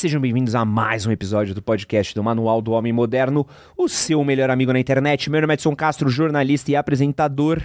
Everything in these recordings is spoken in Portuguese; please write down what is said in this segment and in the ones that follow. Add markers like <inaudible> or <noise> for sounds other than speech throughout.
Sejam bem-vindos a mais um episódio do podcast do Manual do Homem Moderno, o seu melhor amigo na internet. Meu nome é Edson Castro, jornalista e apresentador.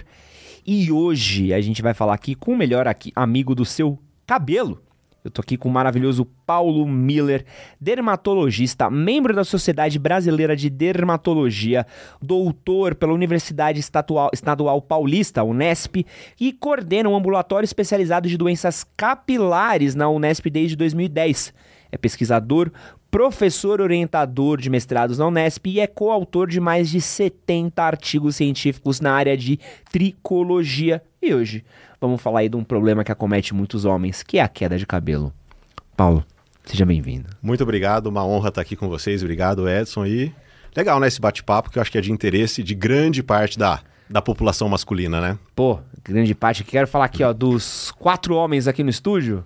E hoje a gente vai falar aqui com o melhor aqui, amigo do seu cabelo. Eu tô aqui com o maravilhoso Paulo Miller, dermatologista, membro da Sociedade Brasileira de Dermatologia, doutor pela Universidade Estadual, Paulista, Unesp, e coordena um ambulatório especializado de doenças capilares na Unesp desde 2010. É pesquisador, professor orientador de mestrados na Unesp e é coautor de mais de 70 artigos científicos na área de tricologia. E hoje vamos falar aí de um problema que acomete muitos homens, que é a queda de cabelo. Paulo, seja bem-vindo. Muito obrigado, uma honra estar aqui com vocês. Obrigado, Edson. E legal, né, esse bate-papo que eu acho que é de interesse de grande parte da, da população masculina, né? Pô, grande parte. Quero falar aqui, ó, dos quatro homens aqui no estúdio,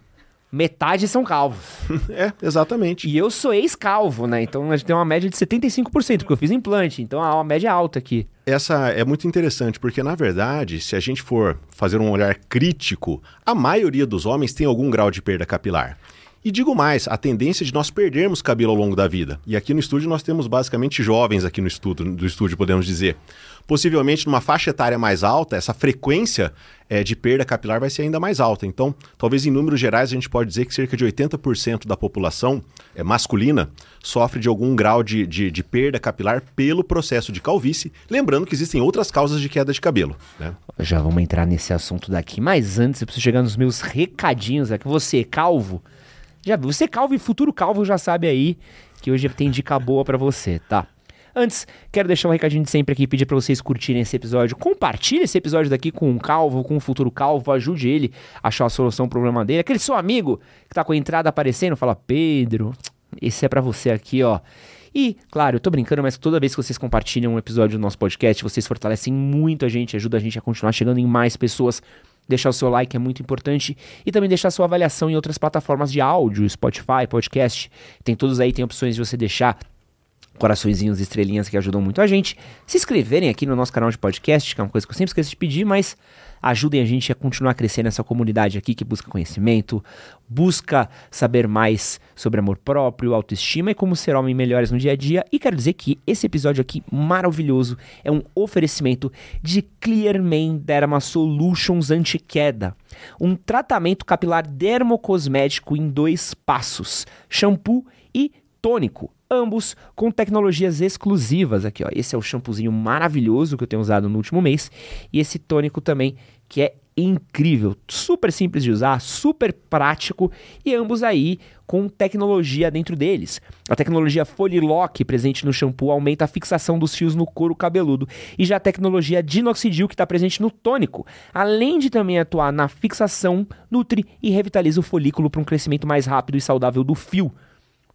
metade são calvos. <laughs> é, exatamente. E eu sou ex-calvo, né? Então a gente tem uma média de 75%, porque eu fiz implante. Então é uma média alta aqui. Essa é muito interessante, porque na verdade, se a gente for fazer um olhar crítico, a maioria dos homens tem algum grau de perda capilar. E digo mais, a tendência de nós perdermos cabelo ao longo da vida. E aqui no estúdio nós temos basicamente jovens aqui no estúdio, do estúdio podemos dizer. Possivelmente numa faixa etária mais alta, essa frequência é, de perda capilar vai ser ainda mais alta. Então, talvez em números gerais a gente pode dizer que cerca de 80% da população é, masculina sofre de algum grau de, de, de, perda capilar pelo processo de calvície. Lembrando que existem outras causas de queda de cabelo. Né? Já vamos entrar nesse assunto daqui, mas antes eu preciso chegar nos meus recadinhos aqui. Você, calvo, já você calvo e futuro calvo já sabe aí que hoje tem dica boa para você, tá? Antes, quero deixar um recadinho de sempre aqui, pedir para vocês curtirem esse episódio. Compartilhe esse episódio daqui com um calvo, com um futuro calvo, ajude ele a achar a solução ao problema dele. Aquele seu amigo que tá com a entrada aparecendo, fala: "Pedro, esse é para você aqui, ó". E, claro, eu tô brincando, mas toda vez que vocês compartilham um episódio do nosso podcast, vocês fortalecem muito a gente, ajuda a gente a continuar chegando em mais pessoas. Deixar o seu like é muito importante e também deixar sua avaliação em outras plataformas de áudio, Spotify, podcast. Tem todos aí, tem opções de você deixar coraçõezinhos, estrelinhas que ajudam muito a gente. Se inscreverem aqui no nosso canal de podcast, que é uma coisa que eu sempre esqueço de pedir, mas ajudem a gente a continuar crescendo nessa comunidade aqui que busca conhecimento, busca saber mais sobre amor próprio, autoestima e como ser homem melhores no dia a dia. E quero dizer que esse episódio aqui maravilhoso é um oferecimento de Clearman Derma Solutions Anti-Queda, um tratamento capilar dermocosmético em dois passos: shampoo e tônico ambos com tecnologias exclusivas. Aqui, ó, esse é o shampoozinho maravilhoso que eu tenho usado no último mês e esse tônico também que é incrível, super simples de usar, super prático e ambos aí com tecnologia dentro deles. A tecnologia Folilock presente no shampoo aumenta a fixação dos fios no couro cabeludo e já a tecnologia Dinoxidil que está presente no tônico, além de também atuar na fixação, nutre e revitaliza o folículo para um crescimento mais rápido e saudável do fio.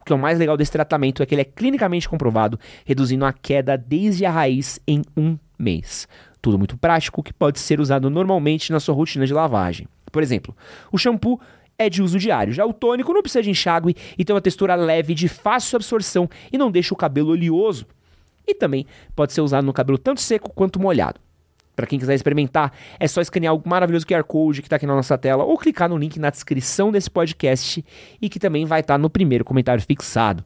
O que é o mais legal desse tratamento é que ele é clinicamente comprovado, reduzindo a queda desde a raiz em um mês. Tudo muito prático que pode ser usado normalmente na sua rotina de lavagem. Por exemplo, o shampoo é de uso diário. Já o tônico não precisa de enxágue e tem uma textura leve de fácil absorção e não deixa o cabelo oleoso. E também pode ser usado no cabelo tanto seco quanto molhado. Para quem quiser experimentar, é só escanear o maravilhoso QR Code que está aqui na nossa tela ou clicar no link na descrição desse podcast e que também vai estar tá no primeiro comentário fixado.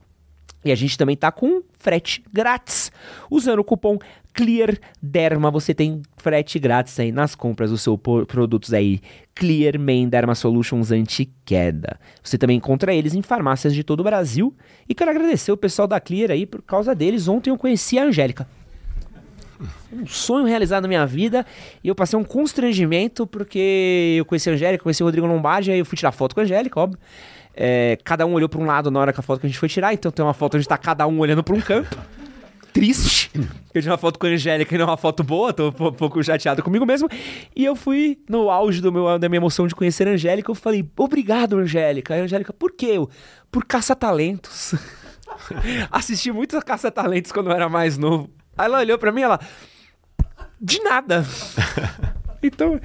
E a gente também está com frete grátis. Usando o cupom ClearDerma, você tem frete grátis aí nas compras dos seus produtos aí. Clear Man Derma Solutions Anti-Queda. Você também encontra eles em farmácias de todo o Brasil. E quero agradecer o pessoal da Clear aí, por causa deles. Ontem eu conheci a Angélica um sonho realizado na minha vida e eu passei um constrangimento porque eu conheci a Angélica, conheci o Rodrigo Lombardi, aí eu fui tirar foto com a Angélica, óbvio. É, cada um olhou para um lado na hora que a foto que a gente foi tirar, então tem uma foto onde tá cada um olhando para um canto. <laughs> Triste. Eu tirei uma foto com a Angélica e não é uma foto boa, tô um pouco chateado comigo mesmo. E eu fui no auge do meu, da minha emoção de conhecer a Angélica. Eu falei, obrigado, Angélica. Aí a Angélica, por quê? Eu, por caça-talentos. <laughs> Assisti muito caça-talentos quando eu era mais novo. Aí ela olhou pra mim e ela. De nada. <laughs> Então,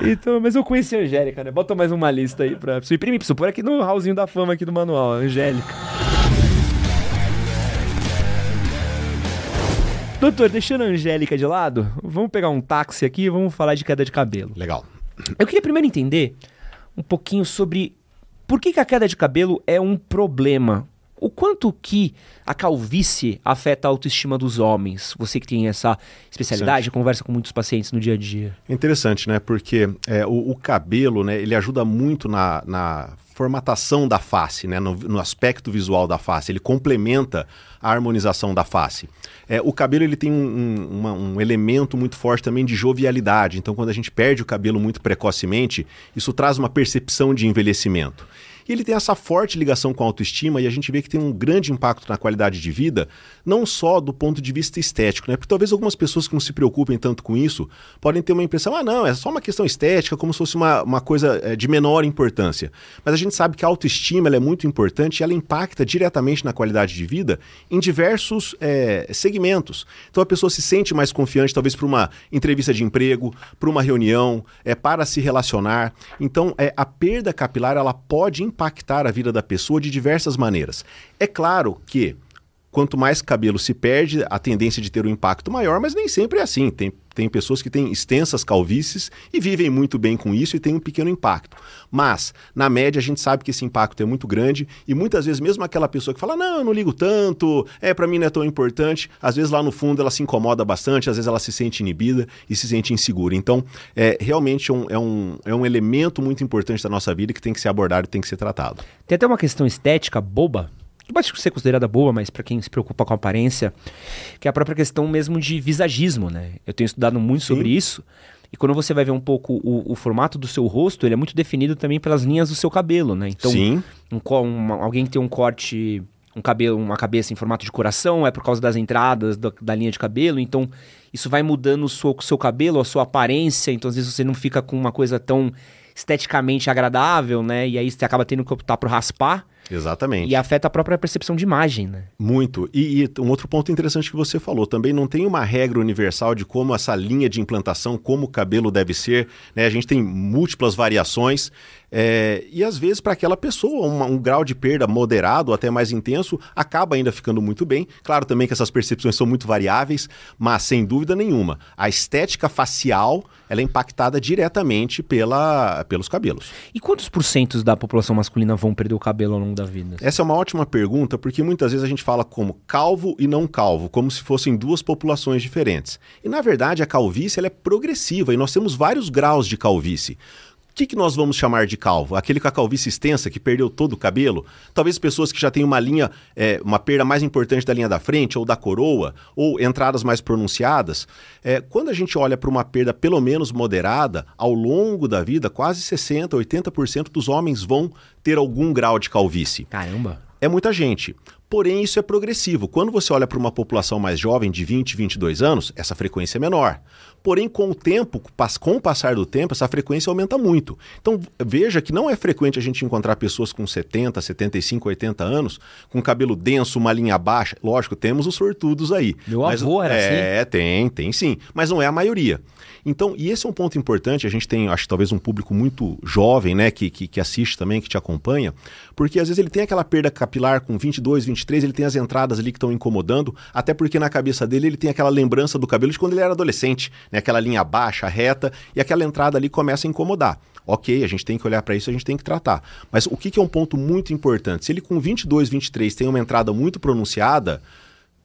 então, mas eu conheci a Angélica, né? Bota mais uma lista aí pra. Preciso imprimir, preciso pôr aqui no hallzinho da fama aqui do manual, Angélica. Doutor, deixando a Angélica de lado, vamos pegar um táxi aqui e vamos falar de queda de cabelo. Legal. Eu queria primeiro entender um pouquinho sobre por que, que a queda de cabelo é um problema O quanto que a calvície afeta a autoestima dos homens? Você que tem essa especialidade, conversa com muitos pacientes no dia a dia. É interessante, né? Porque é, o, o, cabelo, né, ele ajuda muito na, na formatação da face, né, no, no, aspecto visual da face. Ele complementa a harmonização da face. É, o cabelo ele tem um, um, uma, um, elemento muito forte também de jovialidade. Então, quando a gente perde o cabelo muito precocemente, isso traz uma percepção de envelhecimento. E ele tem essa forte ligação com a autoestima e a gente vê que tem um grande impacto na qualidade de vida, não só do ponto de vista estético, né? Porque talvez algumas pessoas que não se preocupem tanto com isso podem ter uma impressão, ah, não, é só uma questão estética, como se fosse uma, uma coisa é, de menor importância. Mas a gente sabe que a autoestima é muito importante e ela impacta diretamente na qualidade de vida em diversos é, segmentos. Então a pessoa se sente mais confiante, talvez para uma entrevista de emprego, para uma reunião, é, para se relacionar. Então é, a perda capilar ela pode impactar impactar a vida da pessoa de diversas maneiras. É claro que quanto mais cabelo se perde, a tendência de ter um impacto maior, mas nem sempre é assim. Tem, tem pessoas que têm extensas calvícies e vivem muito bem com isso e tem um pequeno impacto. Mas, na média, a gente sabe que esse impacto é muito grande e muitas vezes, mesmo aquela pessoa que fala, não, eu não ligo tanto, é para mim não é tão importante, às vezes lá no fundo ela se incomoda bastante, às vezes ela se sente inibida e se sente insegura. Então, é realmente um, é, um, é um elemento muito importante da nossa vida que tem que ser abordado e tem que ser tratado. Tem até uma questão estética boba pode ser considerada boa, mas para quem se preocupa com aparência, que é a própria questão mesmo de visagismo, né? Eu tenho estudado muito Sim. sobre isso. E quando você vai ver um pouco o, o, formato do seu rosto, ele é muito definido também pelas linhas do seu cabelo, né? Então, Sim. Um, alguém que tem um corte, um cabelo, uma cabeça em formato de coração, é por causa das entradas do, da linha de cabelo. Então, isso vai mudando o seu, o seu cabelo, a sua aparência. Então, às vezes você não fica com uma coisa tão esteticamente agradável, né? E aí você acaba tendo que optar por raspar. Exatamente. E afeta a própria percepção de imagem, né? Muito. E, e, um outro ponto interessante que você falou, também não tem uma regra universal de como essa linha de implantação, como o cabelo deve ser. Né? A gente tem múltiplas variações. É, e às vezes, para aquela pessoa, uma, um grau de perda moderado até mais intenso acaba ainda ficando muito bem. Claro também que essas percepções são muito variáveis, mas sem dúvida nenhuma, a estética facial ela é impactada diretamente pela, pelos cabelos. E quantos porcentos da população masculina vão perder o cabelo ao longo da vida? Essa é uma ótima pergunta, porque muitas vezes a gente fala como calvo e não calvo, como se fossem duas populações diferentes. E na verdade a calvície ela é progressiva e nós temos vários graus de calvície. O que, que nós vamos chamar de calvo? Aquele com a calvície extensa, que perdeu todo o cabelo? Talvez pessoas que já têm uma linha, é, uma perda mais importante da linha da frente, ou da coroa, ou entradas mais pronunciadas. É, quando a gente olha para uma perda pelo menos moderada, ao longo da vida, quase 60%, 80% dos homens vão ter algum grau de calvície. Caramba! É muita gente. Porém, isso é progressivo. Quando você olha para uma população mais jovem, de 20, 22 anos, essa frequência é menor. Porém, com o tempo, com o passar do tempo, essa frequência aumenta muito. Então, veja que não é frequente a gente encontrar pessoas com 70, 75, 80 anos, com cabelo denso, uma linha baixa. Lógico, temos os sortudos aí. Meu mas, avô era é, assim? É, tem, tem sim. Mas não é a maioria. Então, e esse é um ponto importante, a gente tem, acho talvez um público muito jovem, né, que, que, que, assiste também, que te acompanha, porque às vezes ele tem aquela perda capilar com 22, 23, ele tem as entradas ali que estão incomodando, até porque na cabeça dele ele tem aquela lembrança do cabelo de quando ele era adolescente, né, aquela linha baixa, reta, e aquela entrada ali começa a incomodar. Ok, a gente tem que olhar para isso, a gente tem que tratar. Mas o que, que é um ponto muito importante? Se ele com 22, 23 tem uma entrada muito pronunciada,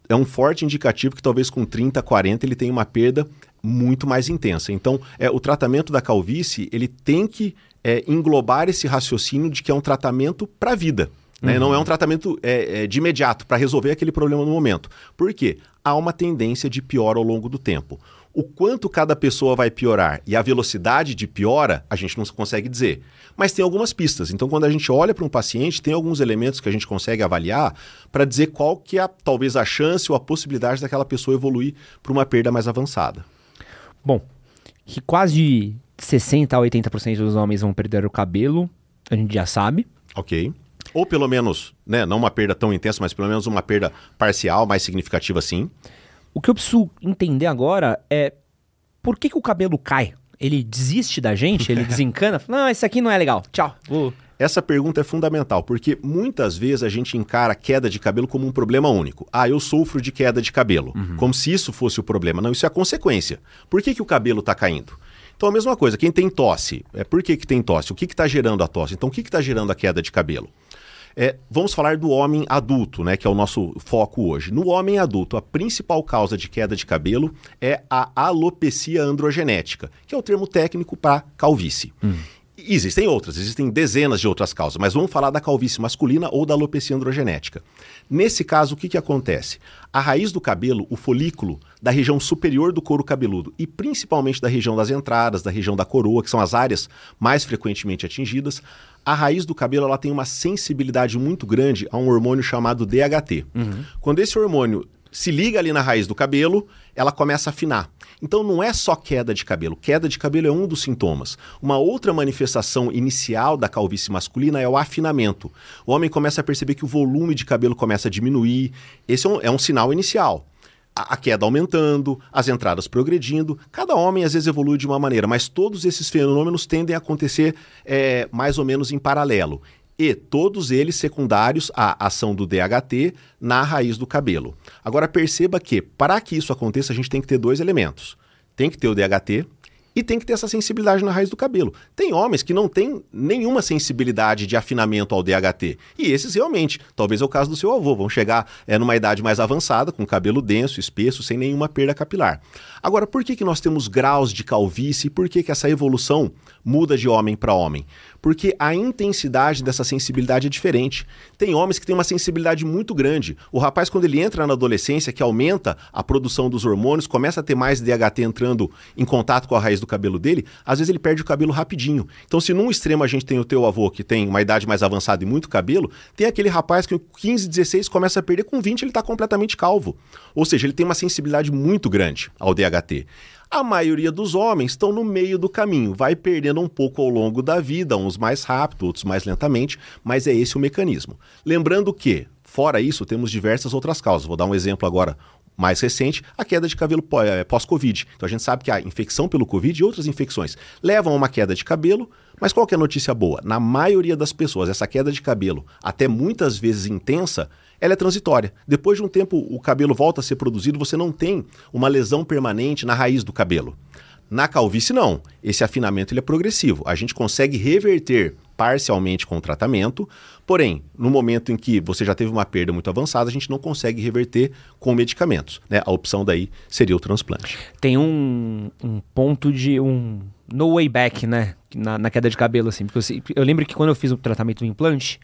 é um forte indicativo que talvez com 30, 40 ele tenha uma perda muito mais intensa. Então, é, o tratamento da calvície ele tem que é, englobar esse raciocínio de que é um tratamento para a vida. Né? Uhum. Não é um tratamento é, é, de imediato para resolver aquele problema no momento. Por quê? Há uma tendência de pior ao longo do tempo. O quanto cada pessoa vai piorar e a velocidade de piora, a gente não consegue dizer. Mas tem algumas pistas. Então, quando a gente olha para um paciente, tem alguns elementos que a gente consegue avaliar para dizer qual que é talvez a chance ou a possibilidade daquela pessoa evoluir para uma perda mais avançada. Bom, que quase 60 a 80% dos homens vão perder o cabelo, a gente já sabe. Ok. Ou pelo menos, né, não uma perda tão intensa, mas pelo menos uma perda parcial, mais significativa sim. O que eu preciso entender agora é por que, que o cabelo cai? Ele desiste da gente? Ele <laughs> desencana? Não, esse aqui não é legal. Tchau. Vou essa pergunta é fundamental, porque muitas vezes a gente encara queda de cabelo como um problema único. Ah, eu sofro de queda de cabelo. Uhum. Como se isso fosse o problema. Não, isso é a consequência. Por que, que o cabelo está caindo? Então, a mesma coisa, quem tem tosse, é por que, que tem tosse? O que está gerando a tosse? Então, o que está gerando a queda de cabelo? É, vamos falar do homem adulto, né, que é o nosso foco hoje. No homem adulto, a principal causa de queda de cabelo é a alopecia androgenética, que é o termo técnico para calvície. Hum. Existem outras, existem dezenas de outras causas, mas vamos falar da calvície masculina ou da alopecia androgenética. Nesse caso, o que, que acontece? A raiz do cabelo, o folículo da região superior do couro cabeludo e principalmente da região das entradas, da região da coroa, que são as áreas mais frequentemente atingidas, a raiz do cabelo ela tem uma sensibilidade muito grande a um hormônio chamado DHT. Uhum. Quando esse hormônio se liga ali na raiz do cabelo, ela começa a afinar. Então não é só queda de cabelo. Queda de cabelo é um dos sintomas. Uma outra manifestação inicial da calvície masculina é o afinamento. O homem começa a perceber que o volume de cabelo começa a diminuir. Esse é um, é um sinal inicial a queda aumentando, as entradas progredindo. Cada homem às vezes evolui de uma maneira, mas todos esses fenômenos tendem a acontecer é, mais ou menos em paralelo. E todos eles secundários à ação do DHT na raiz do cabelo. Agora perceba que, para que isso aconteça, a gente tem que ter dois elementos. Tem que ter o DHT e tem que ter essa sensibilidade na raiz do cabelo. Tem homens que não têm nenhuma sensibilidade de afinamento ao DHT. E esses realmente, talvez é o caso do seu avô, vão chegar é, numa idade mais avançada, com cabelo denso, espesso, sem nenhuma perda capilar. Agora, por que, que nós temos graus de calvície e por que, que essa evolução muda de homem para homem? Porque a intensidade dessa sensibilidade é diferente. Tem homens que têm uma sensibilidade muito grande. O rapaz, quando ele entra na adolescência, que aumenta a produção dos hormônios, começa a ter mais DHT entrando em contato com a raiz do cabelo dele, às vezes ele perde o cabelo rapidinho. Então, se num extremo a gente tem o teu avô, que tem uma idade mais avançada e muito cabelo, tem aquele rapaz que com 15, 16 começa a perder, com 20 ele está completamente calvo. Ou seja, ele tem uma sensibilidade muito grande ao DHT. A maioria dos homens estão no meio do caminho, vai perdendo um pouco ao longo da vida, uns mais rápido, outros mais lentamente, mas é esse o mecanismo. Lembrando que, fora isso, temos diversas outras causas. Vou dar um exemplo agora mais recente, a queda de cabelo eh, pós-Covid. Então a gente sabe que a infecção pelo Covid e outras infecções levam a uma queda de cabelo, mas qual é a notícia boa? Na maioria das pessoas, essa queda de cabelo, até muitas vezes intensa, ela é transitória. Depois de um tempo, o cabelo volta a ser produzido, você não tem uma lesão permanente na raiz do cabelo. Na calvície, não. Esse afinamento ele é progressivo. A gente consegue reverter parcialmente com o tratamento, porém, no momento em que você já teve uma perda muito avançada, a gente não consegue reverter com medicamentos. Né? A opção daí seria o transplante. Tem um, um ponto de um no way back, né? Na, na queda de cabelo, assim. Porque eu, eu lembro que quando eu fiz o tratamento do implante,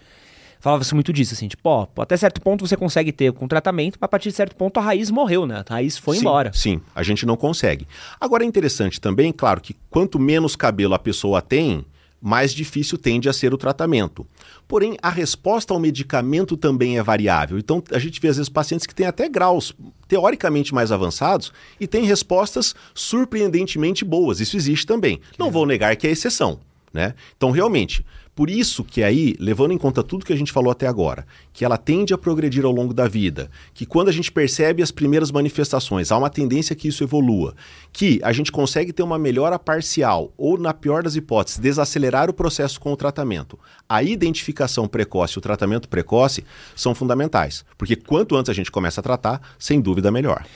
falava-se muito disso, assim, tipo, ó, até certo ponto você consegue ter com tratamento, mas a partir de certo ponto a raiz morreu, né? A raiz foi sim, embora. Sim, a gente não consegue. Agora é interessante também, claro, que quanto menos cabelo a pessoa tem, mais difícil tende a ser o tratamento. Porém, a resposta ao medicamento também é variável. Então, a gente vê às vezes pacientes que têm até graus teoricamente mais avançados e têm respostas surpreendentemente boas. Isso existe também. Não vou negar que é exceção. Né? Então, realmente, por isso que aí, levando em conta tudo que a gente falou até agora, que ela tende a progredir ao longo da vida, que quando a gente percebe as primeiras manifestações, há uma tendência que isso evolua, que a gente consegue ter uma melhora parcial ou, na pior das hipóteses, desacelerar o processo com o tratamento. A identificação precoce e o tratamento precoce são fundamentais, porque quanto antes a gente começa a tratar, sem dúvida melhor.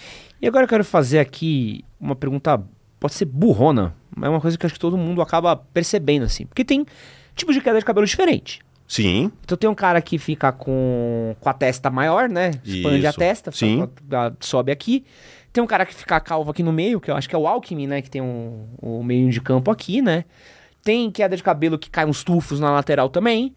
E agora eu quero fazer aqui uma pergunta, pode ser burrona, mas é uma coisa que acho que todo mundo acaba percebendo assim, porque tem tipos de queda de cabelo diferente. Sim. Então tem um cara que fica com, com a testa maior, né? Expande Isso. a testa, Sim. sobe aqui. Tem um cara que fica calvo aqui no meio, que eu acho que é o Alckmin, né? Que tem um, um meio de campo aqui, né? Tem queda de cabelo que cai uns tufos na lateral também.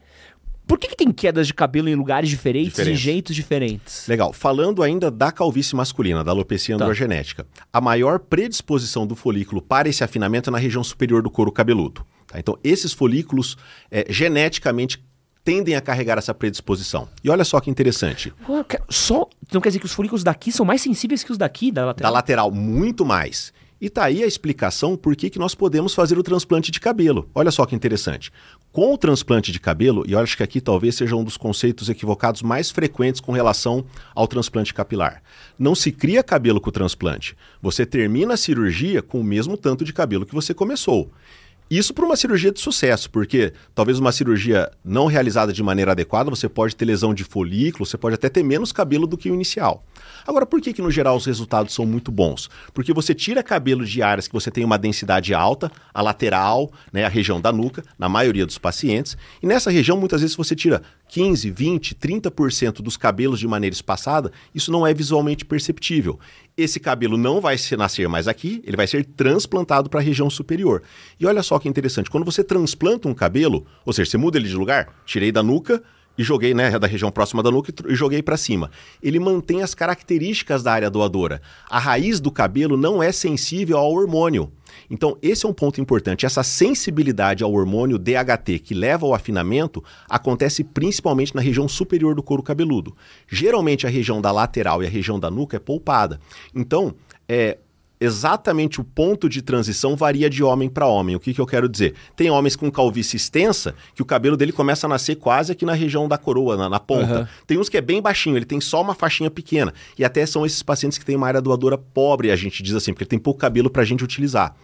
Por que, que tem quedas de cabelo em lugares diferentes e jeitos diferentes? Legal. Falando ainda da calvície masculina, da alopecia tá. androgenética, a maior predisposição do folículo para esse afinamento é na região superior do couro cabeludo. Tá? Então, esses folículos é, geneticamente tendem a carregar essa predisposição. E olha só que interessante. Só, não quer dizer que os folículos daqui são mais sensíveis que os daqui, da lateral? Da lateral, muito mais. E tá aí a explicação por que, que nós podemos fazer o transplante de cabelo. Olha só que interessante. Com o transplante de cabelo, e eu acho que aqui talvez seja um dos conceitos equivocados mais frequentes com relação ao transplante capilar. Não se cria cabelo com o transplante. Você termina a cirurgia com o mesmo tanto de cabelo que você começou. Isso para uma cirurgia de sucesso, porque talvez uma cirurgia não realizada de maneira adequada, você pode ter lesão de folículo, você pode até ter menos cabelo do que o inicial. Agora, por que, que no geral os resultados são muito bons? Porque você tira cabelo de áreas que você tem uma densidade alta, a lateral, né, a região da nuca, na maioria dos pacientes, e nessa região muitas vezes você tira 15, 20, 30% dos cabelos de maneira espaçada, isso não é visualmente perceptível. Esse cabelo não vai nascer mais aqui, ele vai ser transplantado para a região superior. E olha só que interessante, quando você transplanta um cabelo, ou seja, você muda ele de lugar, tirei da nuca, e joguei, né, da região próxima da nuca e joguei para cima. Ele mantém as características da área doadora. A raiz do cabelo não é sensível ao hormônio. Então, esse é um ponto importante. Essa sensibilidade ao hormônio DHT que leva ao afinamento acontece principalmente na região superior do couro cabeludo. Geralmente, a região da lateral e a região da nuca é poupada. Então, é, exatamente o ponto de transição varia de homem para homem. O que, que eu quero dizer? Tem homens com calvície extensa que o cabelo dele começa a nascer quase aqui na região da coroa, na, na ponta. Uhum. Tem uns que é bem baixinho, ele tem só uma faixinha pequena. E até são esses pacientes que têm uma área doadora pobre, a gente diz assim, porque ele tem pouco cabelo para a gente utilizar.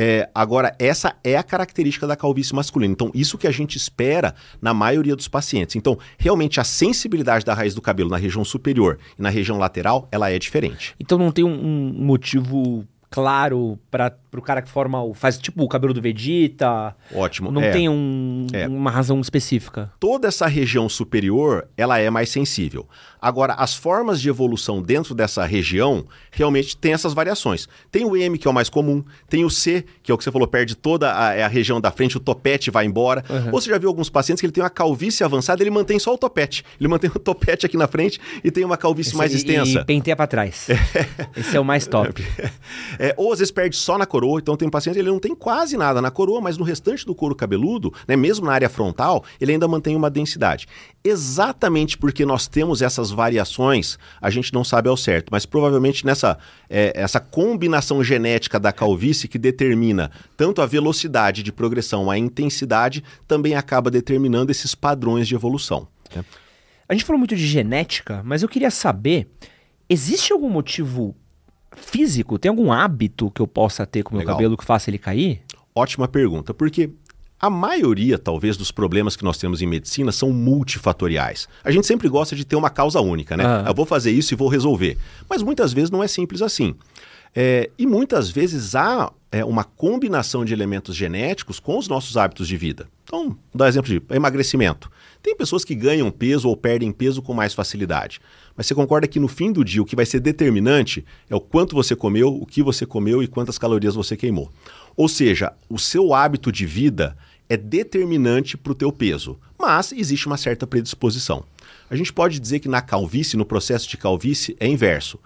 É, agora, essa é a característica da calvície masculina. Então, isso que a gente espera na maioria dos pacientes. Então, realmente, a sensibilidade da raiz do cabelo na região superior e na região lateral, ela é diferente. Então, não tem um, um motivo claro para o cara que forma o. faz tipo o cabelo do Vegeta. Ótimo. Não é. tem um, é. uma razão específica. Toda essa região superior ela é mais sensível. Agora, as formas de evolução dentro dessa região realmente tem essas variações. Tem o M, que é o mais comum, tem o C, que é o que você falou, perde toda a, é a região da frente, o topete vai embora. Uhum. Ou você já viu alguns pacientes que ele tem uma calvície avançada, ele mantém só o topete. Ele mantém <laughs> o topete aqui na frente e tem uma calvície Esse, mais extensa. E penteia para trás. <laughs> Esse é o mais top. <laughs> É, ou às vezes perde só na coroa, então tem paciente ele não tem quase nada na coroa, mas no restante do couro cabeludo, né, mesmo na área frontal, ele ainda mantém uma densidade. Exatamente porque nós temos essas variações, a gente não sabe ao certo, mas provavelmente nessa é, essa combinação genética da calvície que determina tanto a velocidade de progressão, a intensidade, também acaba determinando esses padrões de evolução. Né? A gente falou muito de genética, mas eu queria saber: existe algum motivo físico? Tem algum hábito que eu possa ter com o meu Legal. cabelo que faça ele cair? Ótima pergunta, porque a maioria, talvez, dos problemas que nós temos em medicina são multifatoriais. A gente sempre gosta de ter uma causa única, né? Ah. Eu vou fazer isso e vou resolver. Mas muitas vezes não é simples assim. É, e muitas vezes há é, uma combinação de elementos genéticos com os nossos hábitos de vida. Então, vou dar exemplo de emagrecimento. Tem pessoas que ganham peso ou perdem peso com mais facilidade. Mas você concorda que no fim do dia o que vai ser determinante é o quanto você comeu, o que você comeu e quantas calorias você queimou. Ou seja, o seu hábito de vida é determinante para o teu peso, mas existe uma certa predisposição. A gente pode dizer que na calvície, no processo de calvície, é inverso.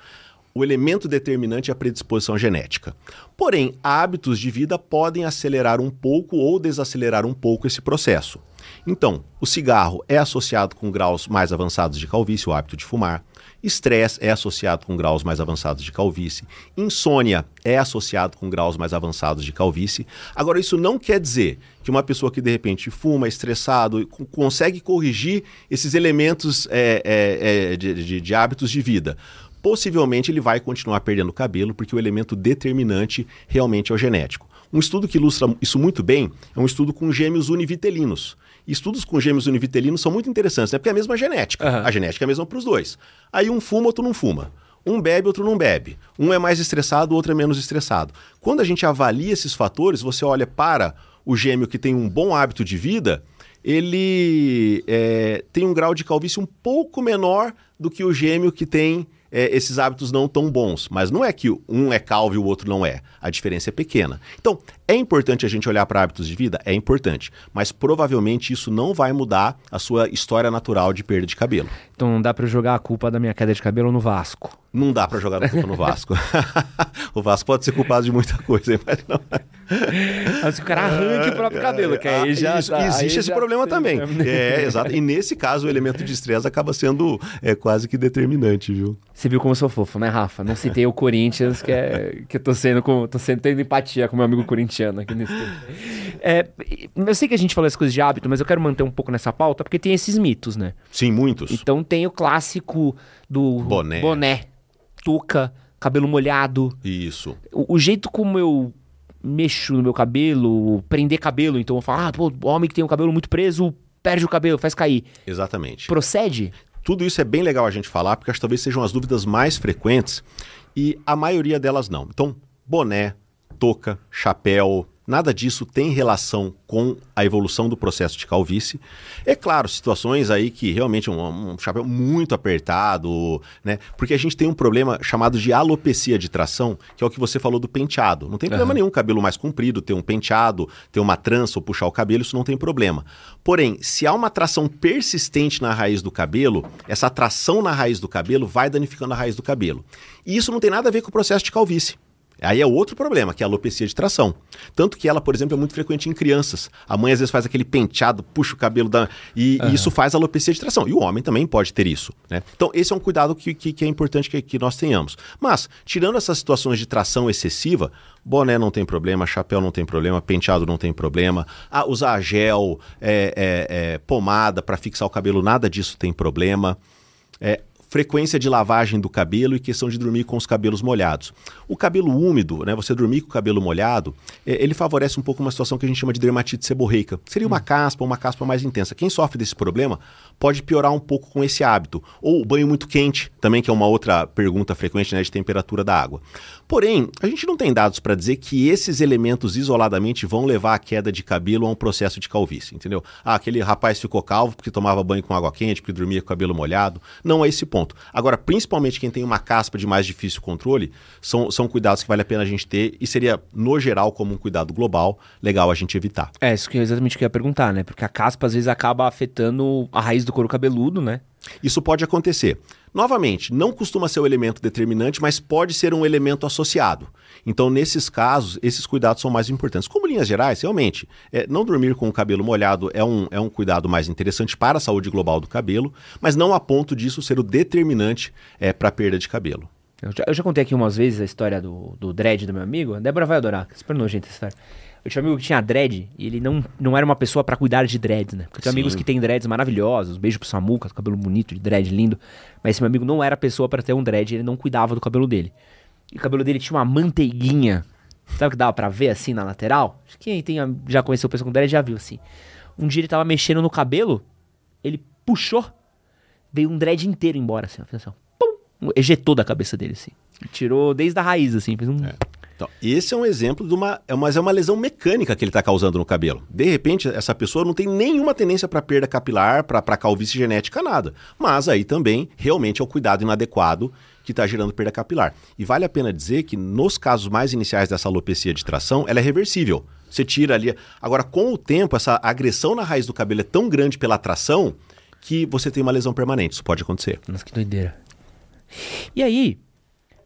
O elemento determinante é a predisposição genética. Porém, hábitos de vida podem acelerar um pouco ou desacelerar um pouco esse processo. Então, o cigarro é associado com graus mais avançados de calvície, o hábito de fumar. Estresse é associado com graus mais avançados de calvície. Insônia é associado com graus mais avançados de calvície. Agora, isso não quer dizer que uma pessoa que de repente fuma, estressado, consegue corrigir esses elementos é, é, é, de, de, de hábitos de vida possivelmente ele vai continuar perdendo cabelo, porque o elemento determinante realmente é o genético. Um estudo que ilustra isso muito bem é um estudo com gêmeos univitelinos. Estudos com gêmeos univitelinos são muito interessantes, né? Porque é a mesma genética. Uhum. A genética é a mesma para os dois. Aí um fuma, outro não fuma. Um bebe, outro não bebe. Um é mais estressado, o outro é menos estressado. Quando a gente avalia esses fatores, você olha para o gêmeo que tem um bom hábito de vida, ele é, tem um grau de calvície um pouco menor do que o gêmeo que tem é, esses hábitos não tão bons. Mas não é que um é calvo e o outro não é. A diferença é pequena. Então, é importante a gente olhar para hábitos de vida? É importante. Mas provavelmente isso não vai mudar a sua história natural de perda de cabelo. Então não dá para jogar a culpa da minha queda de cabelo no Vasco. Não dá para jogar a culpa no Vasco. <laughs> o Vasco pode ser culpado de muita coisa, mas não. É. Mas o cara arranque o próprio cabelo, que aí já. Isso, tá, existe aí esse problema também. É, exato. E nesse caso, o elemento de estresse acaba sendo é, quase que determinante, viu? Você viu como eu sou fofo, né, Rafa? Não citei o Corinthians, que, é, que eu tô sendo, com, tô sendo tendo empatia com meu amigo corintiano aqui nesse. É, eu sei que a gente falou as coisas de hábito, mas eu quero manter um pouco nessa pauta, porque tem esses mitos, né? Sim, muitos. Então tem o clássico do boné, boné touca, cabelo molhado. Isso. O, o jeito como eu mexo no meu cabelo, prender cabelo, então eu falo, ah, pô, homem que tem o cabelo muito preso, perde o cabelo, faz cair. Exatamente. Procede? Tudo isso é bem legal a gente falar, porque acho que talvez sejam as dúvidas mais frequentes e a maioria delas não. Então, boné, touca, chapéu, Nada disso tem relação com a evolução do processo de calvície. É claro, situações aí que realmente um, um chapéu muito apertado, né? Porque a gente tem um problema chamado de alopecia de tração, que é o que você falou do penteado. Não tem problema uhum. nenhum cabelo mais comprido, ter um penteado, ter uma trança ou puxar o cabelo, isso não tem problema. Porém, se há uma tração persistente na raiz do cabelo, essa tração na raiz do cabelo vai danificando a raiz do cabelo. E isso não tem nada a ver com o processo de calvície. Aí é outro problema, que é a alopecia de tração. Tanto que ela, por exemplo, é muito frequente em crianças. A mãe às vezes faz aquele penteado, puxa o cabelo da... e, uhum. e isso faz alopecia de tração. E o homem também pode ter isso. Né? Então, esse é um cuidado que, que, que é importante que, que nós tenhamos. Mas, tirando essas situações de tração excessiva, boné não tem problema, chapéu não tem problema, penteado não tem problema, ah, usar gel, é, é, é, pomada para fixar o cabelo, nada disso tem problema. Frequência de lavagem do cabelo e questão de dormir com os cabelos molhados. O cabelo úmido, né, você dormir com o cabelo molhado, é, ele favorece um pouco uma situação que a gente chama de dermatite seborreica. Seria uma hum. caspa, uma caspa mais intensa. Quem sofre desse problema pode piorar um pouco com esse hábito. Ou banho muito quente, também que é uma outra pergunta frequente né, de temperatura da água. Porém, a gente não tem dados para dizer que esses elementos isoladamente vão levar à queda de cabelo a um processo de calvície, entendeu? Ah, aquele rapaz ficou calvo porque tomava banho com água quente, porque dormia com o cabelo molhado. Não é esse ponto. Agora, principalmente quem tem uma caspa de mais difícil controle, são, são cuidados que vale a pena a gente ter e seria, no geral, como um cuidado global, legal a gente evitar. É, isso que é exatamente o que eu ia perguntar, né? Porque a caspa às vezes acaba afetando a raiz do couro cabeludo, né? Isso pode acontecer. Novamente, não costuma ser o um elemento determinante, mas pode ser um elemento associado. Então, nesses casos, esses cuidados são mais importantes. Como linhas gerais, realmente, é, não dormir com o cabelo molhado é um, é um cuidado mais interessante para a saúde global do cabelo, mas não a ponto disso ser o determinante é, para a perda de cabelo. Eu já, eu já, contei aqui umas vezes a história do, do dread do meu amigo. A Débora vai adorar, é super nojenta essa história. Eu tinha um amigo que tinha dread e ele não, não era uma pessoa para cuidar de dreads, né? Porque eu tenho Sim. amigos que têm dreads maravilhosos, beijo pro Samuca, cabelo bonito, de dread lindo. Mas esse meu amigo não era pessoa para ter um dread, ele não cuidava do cabelo dele. E o cabelo dele tinha uma manteiguinha. Sabe o que dava pra ver assim na lateral? Quem tem, já conheceu pessoa com dread já viu assim. Um dia ele tava mexendo no cabelo, ele puxou, veio um dread inteiro embora, assim, ó, assim, pum, ejetou da cabeça dele, assim. Tirou desde a raiz, assim, fez um. É. Então, esse é um exemplo de uma, é, mas é uma lesão mecânica que ele está causando no cabelo. De repente, essa pessoa não tem nenhuma tendência para perda capilar, para calvície genética, nada. Mas aí também, realmente, é o cuidado inadequado que está gerando perda capilar. E vale a pena dizer que nos casos mais iniciais dessa alopecia de tração, ela é reversível. Você tira ali. Agora, com o tempo, essa agressão na raiz do cabelo é tão grande pela tração que você tem uma lesão permanente. Isso pode acontecer. Nossa, que doideira. E aí,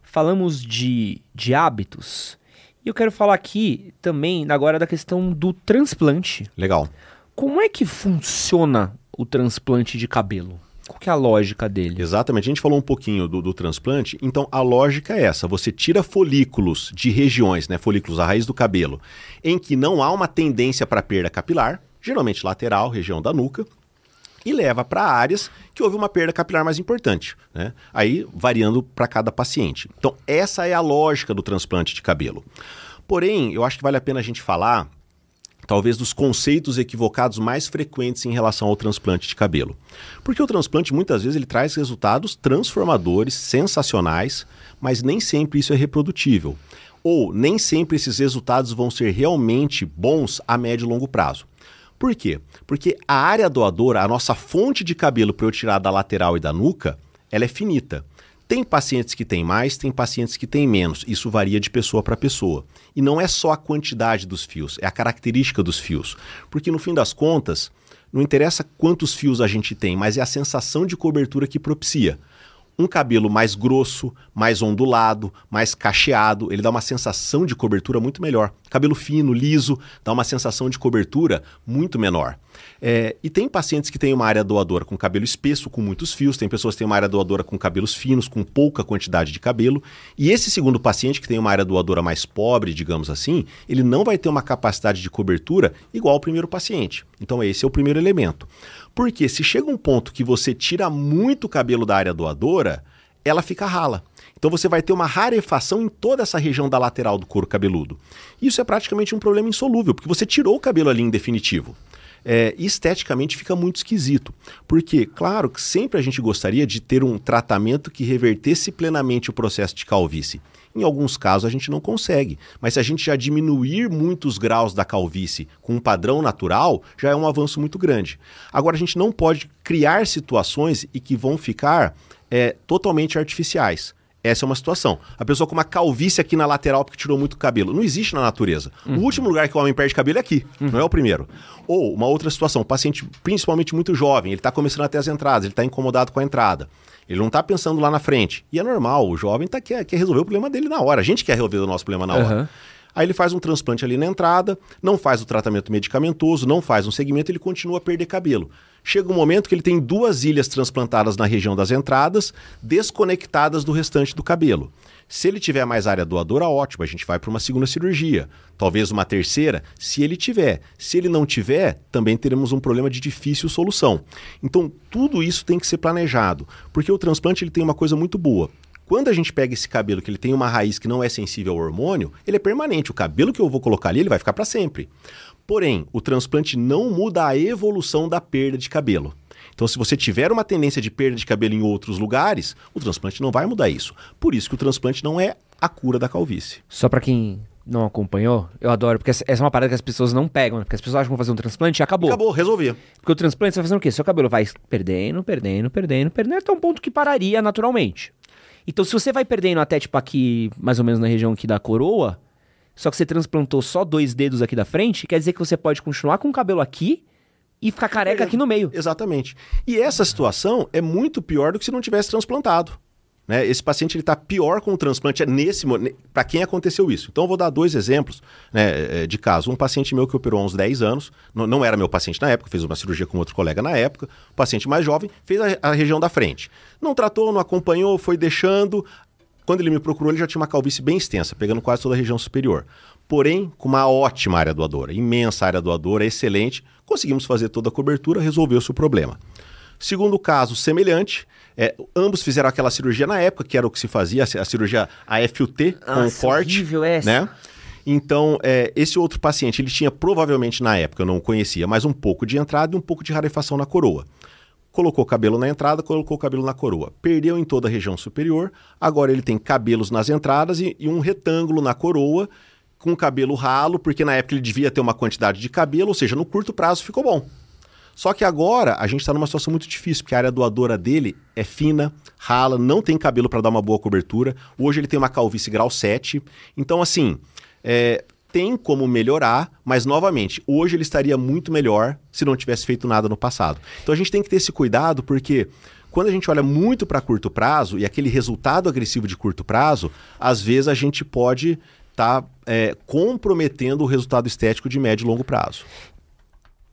falamos de, de hábitos. E eu quero falar aqui também agora da questão do transplante. Legal. Como é que funciona o transplante de cabelo? Qual que é a lógica dele? Exatamente. A gente falou um pouquinho do, do, transplante. Então, a lógica é essa. Você tira folículos de regiões, né, folículos à raiz do cabelo, em que não há uma tendência para perda capilar, geralmente lateral, região da nuca, e leva para áreas que houve uma perda capilar mais importante, né? Aí variando para cada paciente. Então, essa é a lógica do transplante de cabelo. Porém, eu acho que vale a pena a gente falar talvez dos conceitos equivocados mais frequentes em relação ao transplante de cabelo. Porque o transplante muitas vezes ele traz resultados transformadores, sensacionais, mas nem sempre isso é reprodutível. Ou nem sempre esses resultados vão ser realmente bons a médio e longo prazo. Por quê? Porque a área doadora, a nossa fonte de cabelo para eu tirar da lateral e da nuca, ela é finita. Tem pacientes que têm mais, tem pacientes que têm menos. Isso varia de pessoa para pessoa. E não é só a quantidade dos fios, é a característica dos fios. Porque no fim das contas, não interessa quantos fios a gente tem, mas é a sensação de cobertura que propicia um cabelo mais grosso, mais ondulado, mais cacheado, ele dá uma sensação de cobertura muito melhor. Cabelo fino, liso, dá uma sensação de cobertura muito menor. É, e tem pacientes que têm uma área doadora com cabelo espesso, com muitos fios, tem pessoas que têm uma área doadora com cabelos finos, com pouca quantidade de cabelo. E esse segundo paciente, que tem uma área doadora mais pobre, digamos assim, ele não vai ter uma capacidade de cobertura igual ao primeiro paciente. Então, esse é o primeiro elemento. Porque se chega um ponto que você tira muito cabelo da área doadora, ela fica rala. Então você vai ter uma rarefação em toda essa região da lateral do couro cabeludo. Isso é praticamente um problema insolúvel, porque você tirou o cabelo ali em definitivo. É, esteticamente fica muito esquisito. Porque, claro, que sempre a gente gostaria de ter um tratamento que revertesse plenamente o processo de calvície. Em alguns casos a gente não consegue, mas se a gente já diminuir muitos graus da calvície com um padrão natural, já é um avanço muito grande. Agora a gente não pode criar situações e que vão ficar é, totalmente artificiais. Essa é uma situação. A pessoa com uma calvície aqui na lateral porque tirou muito cabelo. Não existe na natureza. Uhum. O último lugar que o homem perde cabelo é aqui, uhum. não é o primeiro. Ou uma outra situação, um paciente principalmente muito jovem, ele está começando até as entradas, ele está incomodado com a entrada. Ele não está pensando lá na frente. E é normal, o jovem tá, quer, quer resolver o problema dele na hora. A gente quer resolver o nosso problema na hora. Uhum. Aí ele faz um transplante ali na entrada, não faz o tratamento medicamentoso, não faz um segmento, ele continua a perder cabelo. Chega um momento que ele tem duas ilhas transplantadas na região das entradas, desconectadas do restante do cabelo. Se ele tiver mais área doadora, ótimo, a gente vai para uma segunda cirurgia, talvez uma terceira, se ele tiver. Se ele não tiver, também teremos um problema de difícil solução. Então, tudo isso tem que ser planejado, porque o transplante ele tem uma coisa muito boa. Quando a gente pega esse cabelo que ele tem uma raiz que não é sensível ao hormônio, ele é permanente. O cabelo que eu vou colocar ali, ele vai ficar para sempre. Porém, o transplante não muda a evolução da perda de cabelo. Então, se você tiver uma tendência de perda de cabelo em outros lugares, o transplante não vai mudar isso. Por isso que o transplante não é a cura da calvície. Só para quem não acompanhou, eu adoro, porque essa é uma parada que as pessoas não pegam, porque as pessoas acham que vão fazer um transplante e acabou. Acabou, resolvia. Porque o transplante você vai fazendo o quê? Seu cabelo vai perdendo, perdendo, perdendo, perdendo, até um ponto que pararia naturalmente. Então, se você vai perdendo até, tipo, aqui, mais ou menos na região aqui da coroa, só que você transplantou só dois dedos aqui da frente, quer dizer que você pode continuar com o cabelo aqui e ficar careca aqui no meio. Exatamente. E essa situação é muito pior do que se não tivesse transplantado. Né? Esse paciente está pior com o transplante é nesse para quem aconteceu isso. Então eu vou dar dois exemplos né, é, de caso. Um paciente meu que operou há uns 10 anos, não, não, era meu paciente na época, fez uma cirurgia com outro colega na época. O paciente mais jovem fez a, a região da frente. Não tratou, não acompanhou, foi deixando. Quando ele me procurou, ele já tinha uma calvície bem extensa, pegando quase toda a região superior porém com uma ótima área doadora, imensa área doadora, excelente. Conseguimos fazer toda a cobertura, resolveu-se o problema. Segundo caso semelhante, é, ambos fizeram aquela cirurgia na época, que era o que se fazia, a cirurgia AFUT, com Nossa, corte. Essa. Né? Então, é, esse outro paciente, ele tinha provavelmente na época, eu não conhecia, mas um pouco de entrada e um pouco de rarefação na coroa. Colocou cabelo na entrada, colocou cabelo na coroa. Perdeu em toda a região superior, agora ele tem cabelos nas entradas e, e um retângulo na coroa com cabelo ralo, porque na época ele devia ter uma quantidade de cabelo, ou seja, no curto prazo ficou bom. Só que agora a gente está numa situação muito difícil, porque a área doadora dele é fina, rala, não tem cabelo para dar uma boa cobertura. Hoje ele tem uma calvície grau 7. Então, assim, é, tem como melhorar, mas novamente, hoje ele estaria muito melhor se não tivesse feito nada no passado. Então a gente tem que ter esse cuidado, porque quando a gente olha muito para curto prazo e aquele resultado agressivo de curto prazo, às vezes a gente pode está é, comprometendo o resultado estético de médio e longo prazo.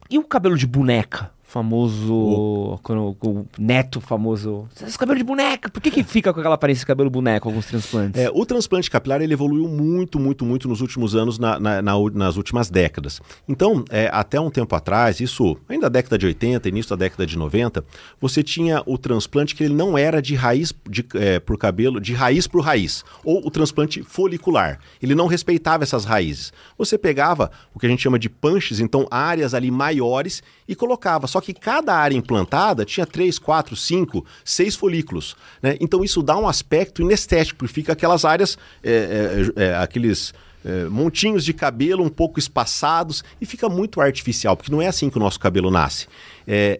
E o cabelo de boneca? Famoso. O, o neto famoso. Esse cabelo de boneca. Por que, que fica com aquela aparência de cabelo boneco alguns transplantes? É, o transplante capilar ele evoluiu muito, muito, muito nos últimos anos, na, na, na, nas últimas décadas. Então, é, até um tempo atrás, isso ainda da década de 80, início da década de 90, você tinha o transplante que ele não era de raiz de, é, por cabelo, de raiz por raiz, ou o transplante folicular. Ele não respeitava essas raízes. Você pegava o que a gente chama de punches, então áreas ali maiores, e colocava. Só que cada área implantada tinha 3, 4, 5, 6 folículos. Né? Então isso dá um aspecto inestético, porque fica aquelas áreas, é, é, é, aqueles é, montinhos de cabelo um pouco espaçados e fica muito artificial, porque não é assim que o nosso cabelo nasce. É,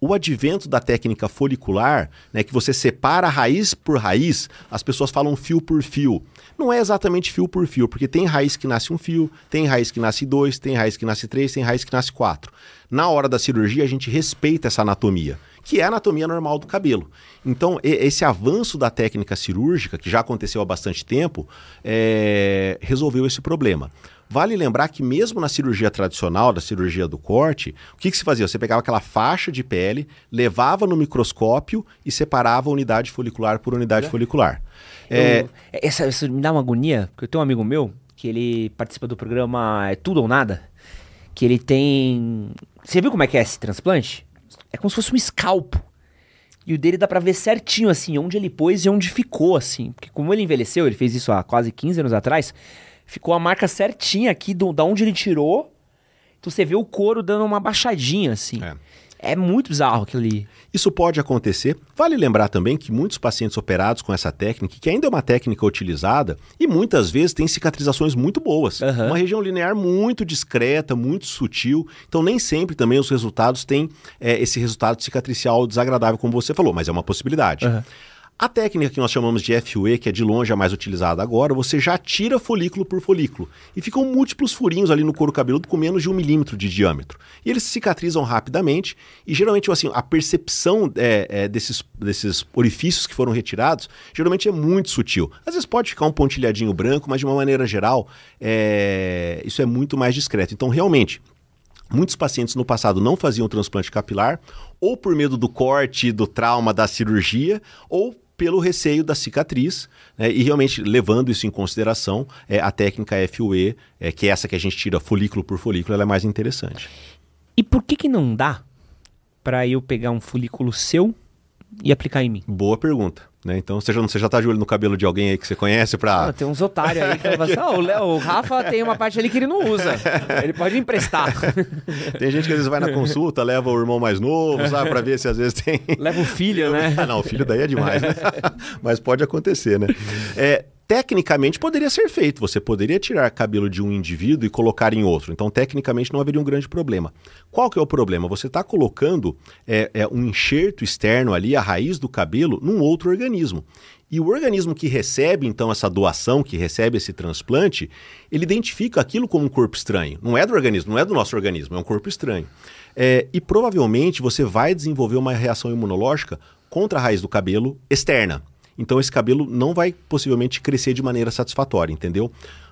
o advento da técnica folicular, né, que você separa raiz por raiz, as pessoas falam fio por fio. Não é exatamente fio por fio, porque tem raiz que nasce um fio, tem raiz que nasce dois, tem raiz que nasce três, tem raiz que nasce quatro. Na hora da cirurgia, a gente respeita essa anatomia, que é a anatomia normal do cabelo. Então, esse avanço da técnica cirúrgica, que já aconteceu há bastante tempo, é... resolveu esse problema. Vale lembrar que mesmo na cirurgia tradicional, da cirurgia do corte, o que, que se fazia? Você pegava aquela faixa de pele, levava no microscópio e separava unidade folicular por unidade é. folicular. É... essa, essa me dá uma agonia, porque eu tenho um amigo meu que ele participa do programa É Tudo ou Nada, que ele tem... Você viu como é que é esse transplante? É como se fosse um escalpo. E o dele dá pra ver certinho, assim, onde ele pôs e onde ficou, assim. Porque como ele envelheceu, ele fez isso há quase 15 anos atrás ficou a marca certinha aqui do, da onde ele tirou Então você vê o couro dando uma baixadinha, assim. É. É muito bizarro aquilo ali. Isso pode acontecer. Vale lembrar também que muitos pacientes operados com essa técnica, que ainda é uma técnica utilizada, e muitas vezes tem cicatrizações muito boas. Aham. Uma região linear muito discreta, muito sutil. Então, nem sempre também os resultados têm é, esse resultado cicatricial desagradável, como você falou, mas é uma possibilidade. Aham. A técnica que nós chamamos de FUE, que é de longe a mais utilizada agora, você já tira folículo por folículo. E ficam múltiplos furinhos ali no couro cabeludo com menos de um milímetro de diâmetro. E eles cicatrizam rapidamente. E geralmente, assim, a percepção é, é, desses, desses orifícios que foram retirados, geralmente é muito sutil. Às vezes pode ficar um pontilhadinho branco, mas de uma maneira geral, é, isso é muito mais discreto. Então, realmente, Muitos pacientes no passado não faziam transplante capilar, ou por medo do corte, do trauma da cirurgia, ou pelo receio da cicatriz, né, e realmente levando isso em consideração, é, a técnica FUE, é, que é essa que a gente tira folículo por folículo, ela é mais interessante. E por que que não dá pra eu pegar um folículo seu e aplicar em mim? Boa pergunta. Né? Então você já, você já tá de olho no cabelo de alguém aí que você conhece Ah, para tem uns otários aí que falam assim, ah, o, Léo- o Rafa tem uma parte ali que ele não usa. Ele pode emprestar. <laughs> Tem gente que às vezes vai na consulta, leva o irmão mais novo, sabe, para ver se às vezes tem Leva o filho, né? Ah, não, o filho daí é demais, né? <laughs> Mas pode acontecer, né? É, tecnicamente poderia ser feito. Você poderia tirar cabelo de um indivíduo e colocar em outro. Então, tecnicamente, não haveria um grande problema. Qual que é o problema? Você está colocando é, é, um enxerto externo ali, a raiz do cabelo, num outro organismo. E o organismo que recebe, então, essa doação, que recebe esse transplante, ele identifica aquilo como um corpo estranho. Não é do organismo, não é do nosso organismo, é um corpo estranho. É, e provavelmente você vai desenvolver uma reação imunológica contra a raiz do cabelo externa. Então esse cabelo não vai possivelmente crescer de maneira satisfatória, entendeu?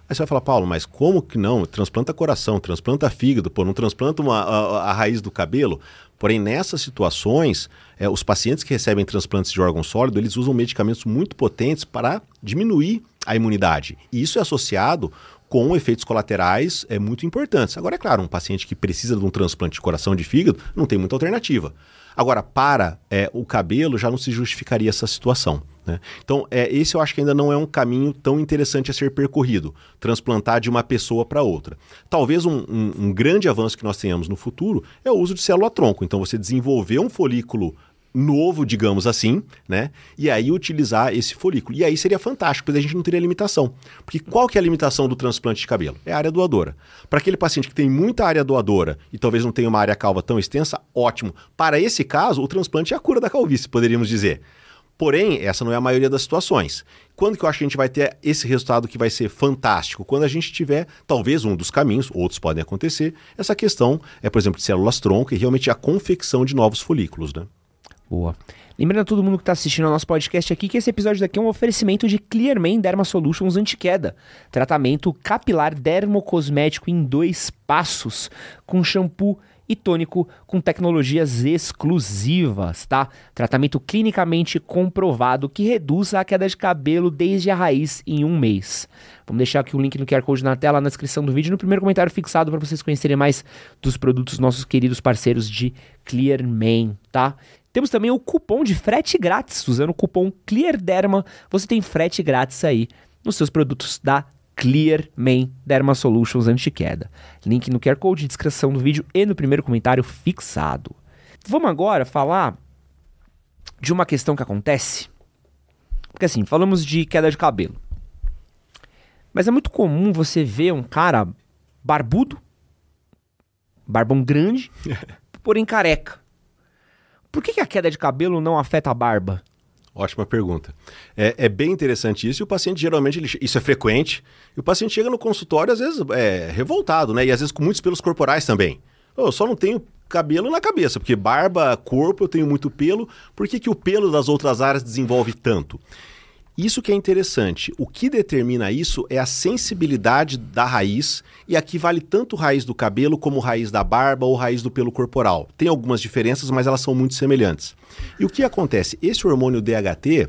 Aí você vai falar, Paulo, mas como que não? Transplanta coração, transplanta fígado, pô, não transplanta uma, a, a raiz do cabelo? Porém, nessas situações, é, os pacientes que recebem transplantes de órgão sólido, eles usam medicamentos muito potentes para diminuir a imunidade. E isso é associado com efeitos colaterais é, muito importantes. Agora, é claro, um paciente que precisa de um transplante de coração de fígado não tem muita alternativa. Agora, para é, o cabelo já não se justificaria essa situação. Né? Então, é, esse eu acho que ainda não é um caminho tão interessante a ser percorrido, transplantar de uma pessoa para outra. Talvez um, um, um grande avanço que nós tenhamos no futuro é o uso de célula-tronco. Então, você desenvolver um folículo novo, digamos assim, né? E aí utilizar esse folículo. E aí seria fantástico, porque a gente não teria limitação. Porque qual que é a limitação do transplante de cabelo? É a área doadora. Para aquele paciente que tem muita área doadora e talvez não tenha uma área calva tão extensa, ótimo. Para esse caso, o transplante é a cura da calvície, poderíamos dizer. Porém, essa não é a maioria das situações. Quando que eu acho que a gente vai ter esse resultado que vai ser fantástico? Quando a gente tiver, talvez um dos caminhos, outros podem acontecer, essa questão é, por exemplo, de células-tronco e realmente a confecção de novos folículos, né? Boa. Lembrando a todo mundo que está assistindo ao nosso podcast aqui que esse episódio daqui é um oferecimento de Clearman Derma Solutions Anti-Queda. Tratamento capilar dermocosmético em dois passos, com shampoo e tônico com tecnologias exclusivas, tá? Tratamento clinicamente comprovado que reduz a queda de cabelo desde a raiz em um mês. Vamos deixar aqui o link no QR Code na tela, na descrição do vídeo, no primeiro comentário fixado para vocês conhecerem mais dos produtos nossos queridos parceiros de Clearman, tá? Temos também o cupom de frete grátis. Usando o cupom CLEARDERMA, você tem frete grátis aí nos seus produtos da Clearman Derma Solutions Anti-Queda. Link no QR Code, descrição do vídeo e no primeiro comentário fixado. Vamos agora falar de uma questão que acontece. Porque assim, falamos de queda de cabelo. Mas é muito comum você ver um cara barbudo, barbão grande, <laughs> porém careca. Por que, que a queda de cabelo não afeta a barba? Ótima pergunta. É, é, bem interessante isso, e o paciente geralmente, ele, isso é frequente, e o paciente chega no consultório, às vezes, é, revoltado, né? E às vezes com muitos pelos corporais também. Eu só não tenho cabelo na cabeça, porque barba, corpo, eu tenho muito pelo, por que, que o pelo das outras áreas desenvolve tanto? Isso que é interessante. O que determina isso é a sensibilidade da raiz, e aqui vale tanto raiz do cabelo como raiz da barba ou raiz do pelo corporal. Tem algumas diferenças, mas elas são muito semelhantes. E o que acontece? Esse hormônio DHT,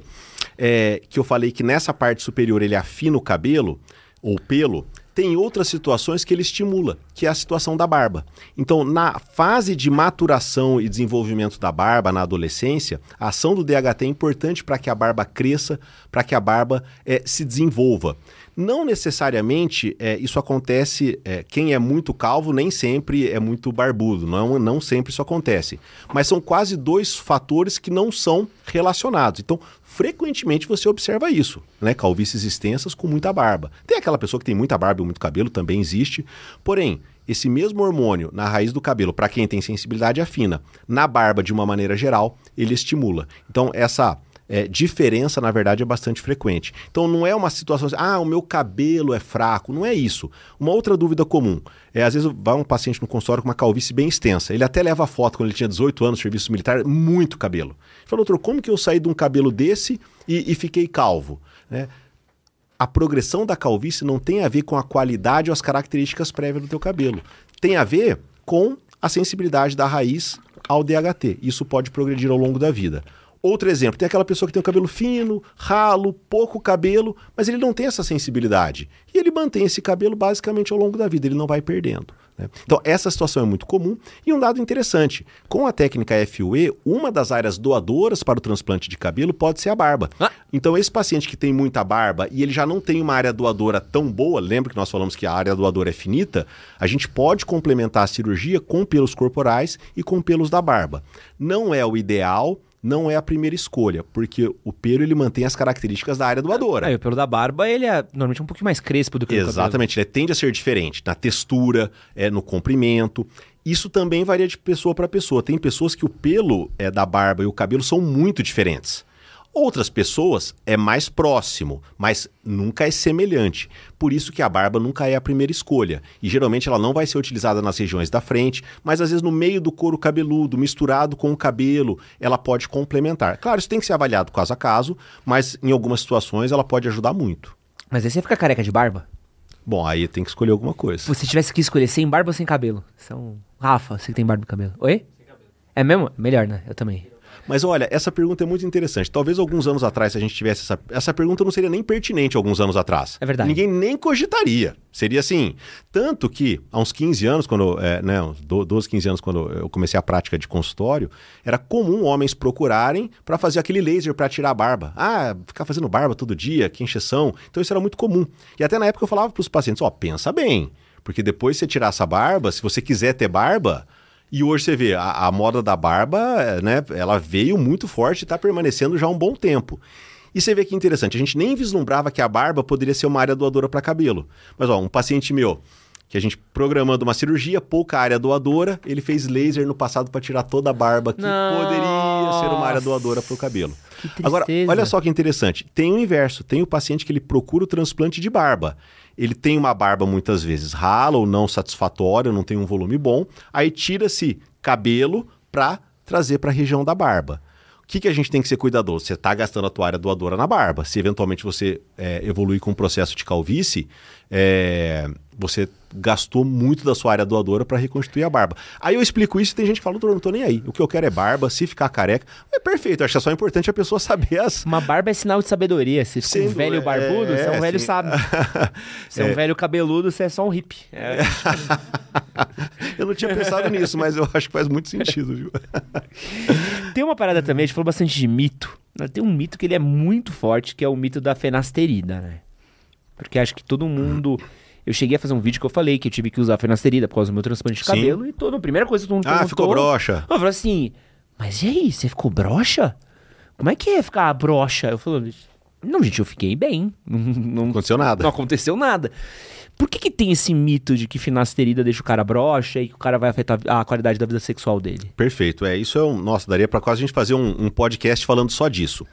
é, que eu falei que nessa parte superior ele afina o cabelo, ou pelo, Tem outras situações que ele estimula, que é a situação da barba. Então, na fase de maturação e desenvolvimento da barba, na adolescência, a ação do DHT é importante para que a barba cresça, para que a barba é, se desenvolva. Não necessariamente é, isso acontece, é, quem é muito calvo nem sempre é muito barbudo, não, não sempre isso acontece. Mas são quase dois fatores que não são relacionados. Então, frequentemente você observa isso, né? Calvícies extensas com muita barba. Tem aquela pessoa que tem muita barba e muito cabelo, também existe. Porém, esse mesmo hormônio na raiz do cabelo, para quem tem sensibilidade afina, na barba de uma maneira geral, ele estimula. Então, essa é, diferença, na verdade, é bastante frequente. Então não é uma situação assim, ah, o meu cabelo é fraco. Não é isso. Uma outra dúvida comum é, às vezes, vai um paciente no consultório com uma calvície bem extensa. Ele até leva foto quando ele tinha 18 anos, serviço militar, muito cabelo. Ele falou, doutor, como que eu saí de um cabelo desse e, e fiquei calvo? Né? a progressão da calvície não tem a ver com a qualidade ou as características prévias do teu cabelo. Tem a ver com a sensibilidade da raiz ao DHT. Isso pode progredir ao longo da vida. Outro exemplo, tem aquela pessoa que tem o cabelo fino, ralo, pouco cabelo, mas ele não tem essa sensibilidade. E ele mantém esse cabelo basicamente ao longo da vida, ele não vai perdendo. Né? Então, essa situação é muito comum. E um dado interessante: com a técnica FUE, uma das áreas doadoras para o transplante de cabelo pode ser a barba. Ah. Então, esse paciente que tem muita barba e ele já não tem uma área doadora tão boa, lembra que nós falamos que a área doadora é finita, a gente pode complementar a cirurgia com pelos corporais e com pelos da barba. Não é o ideal não é a primeira escolha, porque o pelo ele mantém as características da área doadora. É, o pelo da barba ele é normalmente um pouquinho mais crespo do que Exatamente, o Exatamente, ele tende a ser diferente na textura, é, no comprimento. Isso também varia de pessoa para pessoa. Tem pessoas que o pelo é, da barba e o cabelo são muito diferentes. Outras pessoas é mais próximo, mas nunca é semelhante. Por isso que a barba nunca é a primeira escolha. E geralmente ela não vai ser utilizada nas regiões da frente, mas às vezes no meio do couro cabeludo, misturado com o cabelo, ela pode complementar. Claro, isso tem que ser avaliado caso a caso, mas em algumas situações ela pode ajudar muito. Mas aí você fica careca de barba? Bom, aí tem que escolher alguma coisa. Se tivesse que escolher sem barba ou sem cabelo? São... Rafa, você que tem barba e cabelo. Oi? Sem cabelo. É mesmo? Melhor, né? Eu também. Mas olha, essa pergunta é muito interessante. Talvez alguns anos atrás, se a gente tivesse essa. Essa pergunta não seria nem pertinente alguns anos atrás. É verdade. Ninguém nem cogitaria. Seria assim. Tanto que, há uns 15 anos, quando. É, né, uns 12, 15 anos, quando eu comecei a prática de consultório, era comum homens procurarem para fazer aquele laser para tirar a barba. Ah, ficar fazendo barba todo dia, que encheção. Então isso era muito comum. E até na época eu falava para os pacientes: ó, oh, pensa bem. Porque depois você tirar essa barba, se você quiser ter barba, e hoje você vê, a, a moda da barba, né, ela veio muito forte e está permanecendo já há um bom tempo. E você vê que interessante, a gente nem vislumbrava que a barba poderia ser uma área doadora para cabelo. Mas ó, um paciente meu, que a gente programando uma cirurgia, pouca área doadora, ele fez laser no passado para tirar toda a barba que Nossa. poderia ser uma área doadora para o cabelo. Agora, olha só que interessante, tem o inverso, tem o paciente que ele procura o transplante de barba ele tem uma barba muitas vezes rala ou não satisfatória, não tem um volume bom, aí tira-se cabelo para trazer para a região da barba. O que, que a gente tem que ser cuidadoso? Você está gastando a área doadora na barba. Se eventualmente você é, evoluir com um processo de calvície, é, você gastou muito da sua área doadora para reconstituir a barba. Aí eu explico isso e tem gente que fala, doutor, não tô nem aí. O que eu quero é barba, se ficar careca. É perfeito, acho que é só importante a pessoa <laughs> saber as. Uma barba é sinal de sabedoria. Se for um velho é, barbudo, é, você é um velho assim... sábio. <laughs> Se é um velho cabeludo, você é só um hippie. É... <laughs> eu não tinha pensado nisso, mas eu acho que faz muito sentido, viu? tem uma parada também, a gente falou bastante de mito. Tem um mito que ele é muito forte, que é o mito da fenasterida, né? Porque acho que todo mundo. Eu cheguei a fazer um vídeo que eu falei que eu tive que usar fenasterida por causa do meu transplante de cabelo. Sim. E toda a primeira coisa que todo mundo Ah, ficou broxa. Eu falei assim, mas e aí, você ficou broxa? Como é que é ficar broxa? Eu falei, não, gente, eu fiquei bem. <laughs> Não, não aconteceu nada. Não aconteceu nada. Por que, que tem esse mito de que finasterida deixa o cara broxa e que o cara vai afetar a qualidade da vida sexual dele? Perfeito. É, isso é um. Nossa, daria para quase a gente fazer um, um podcast falando só disso.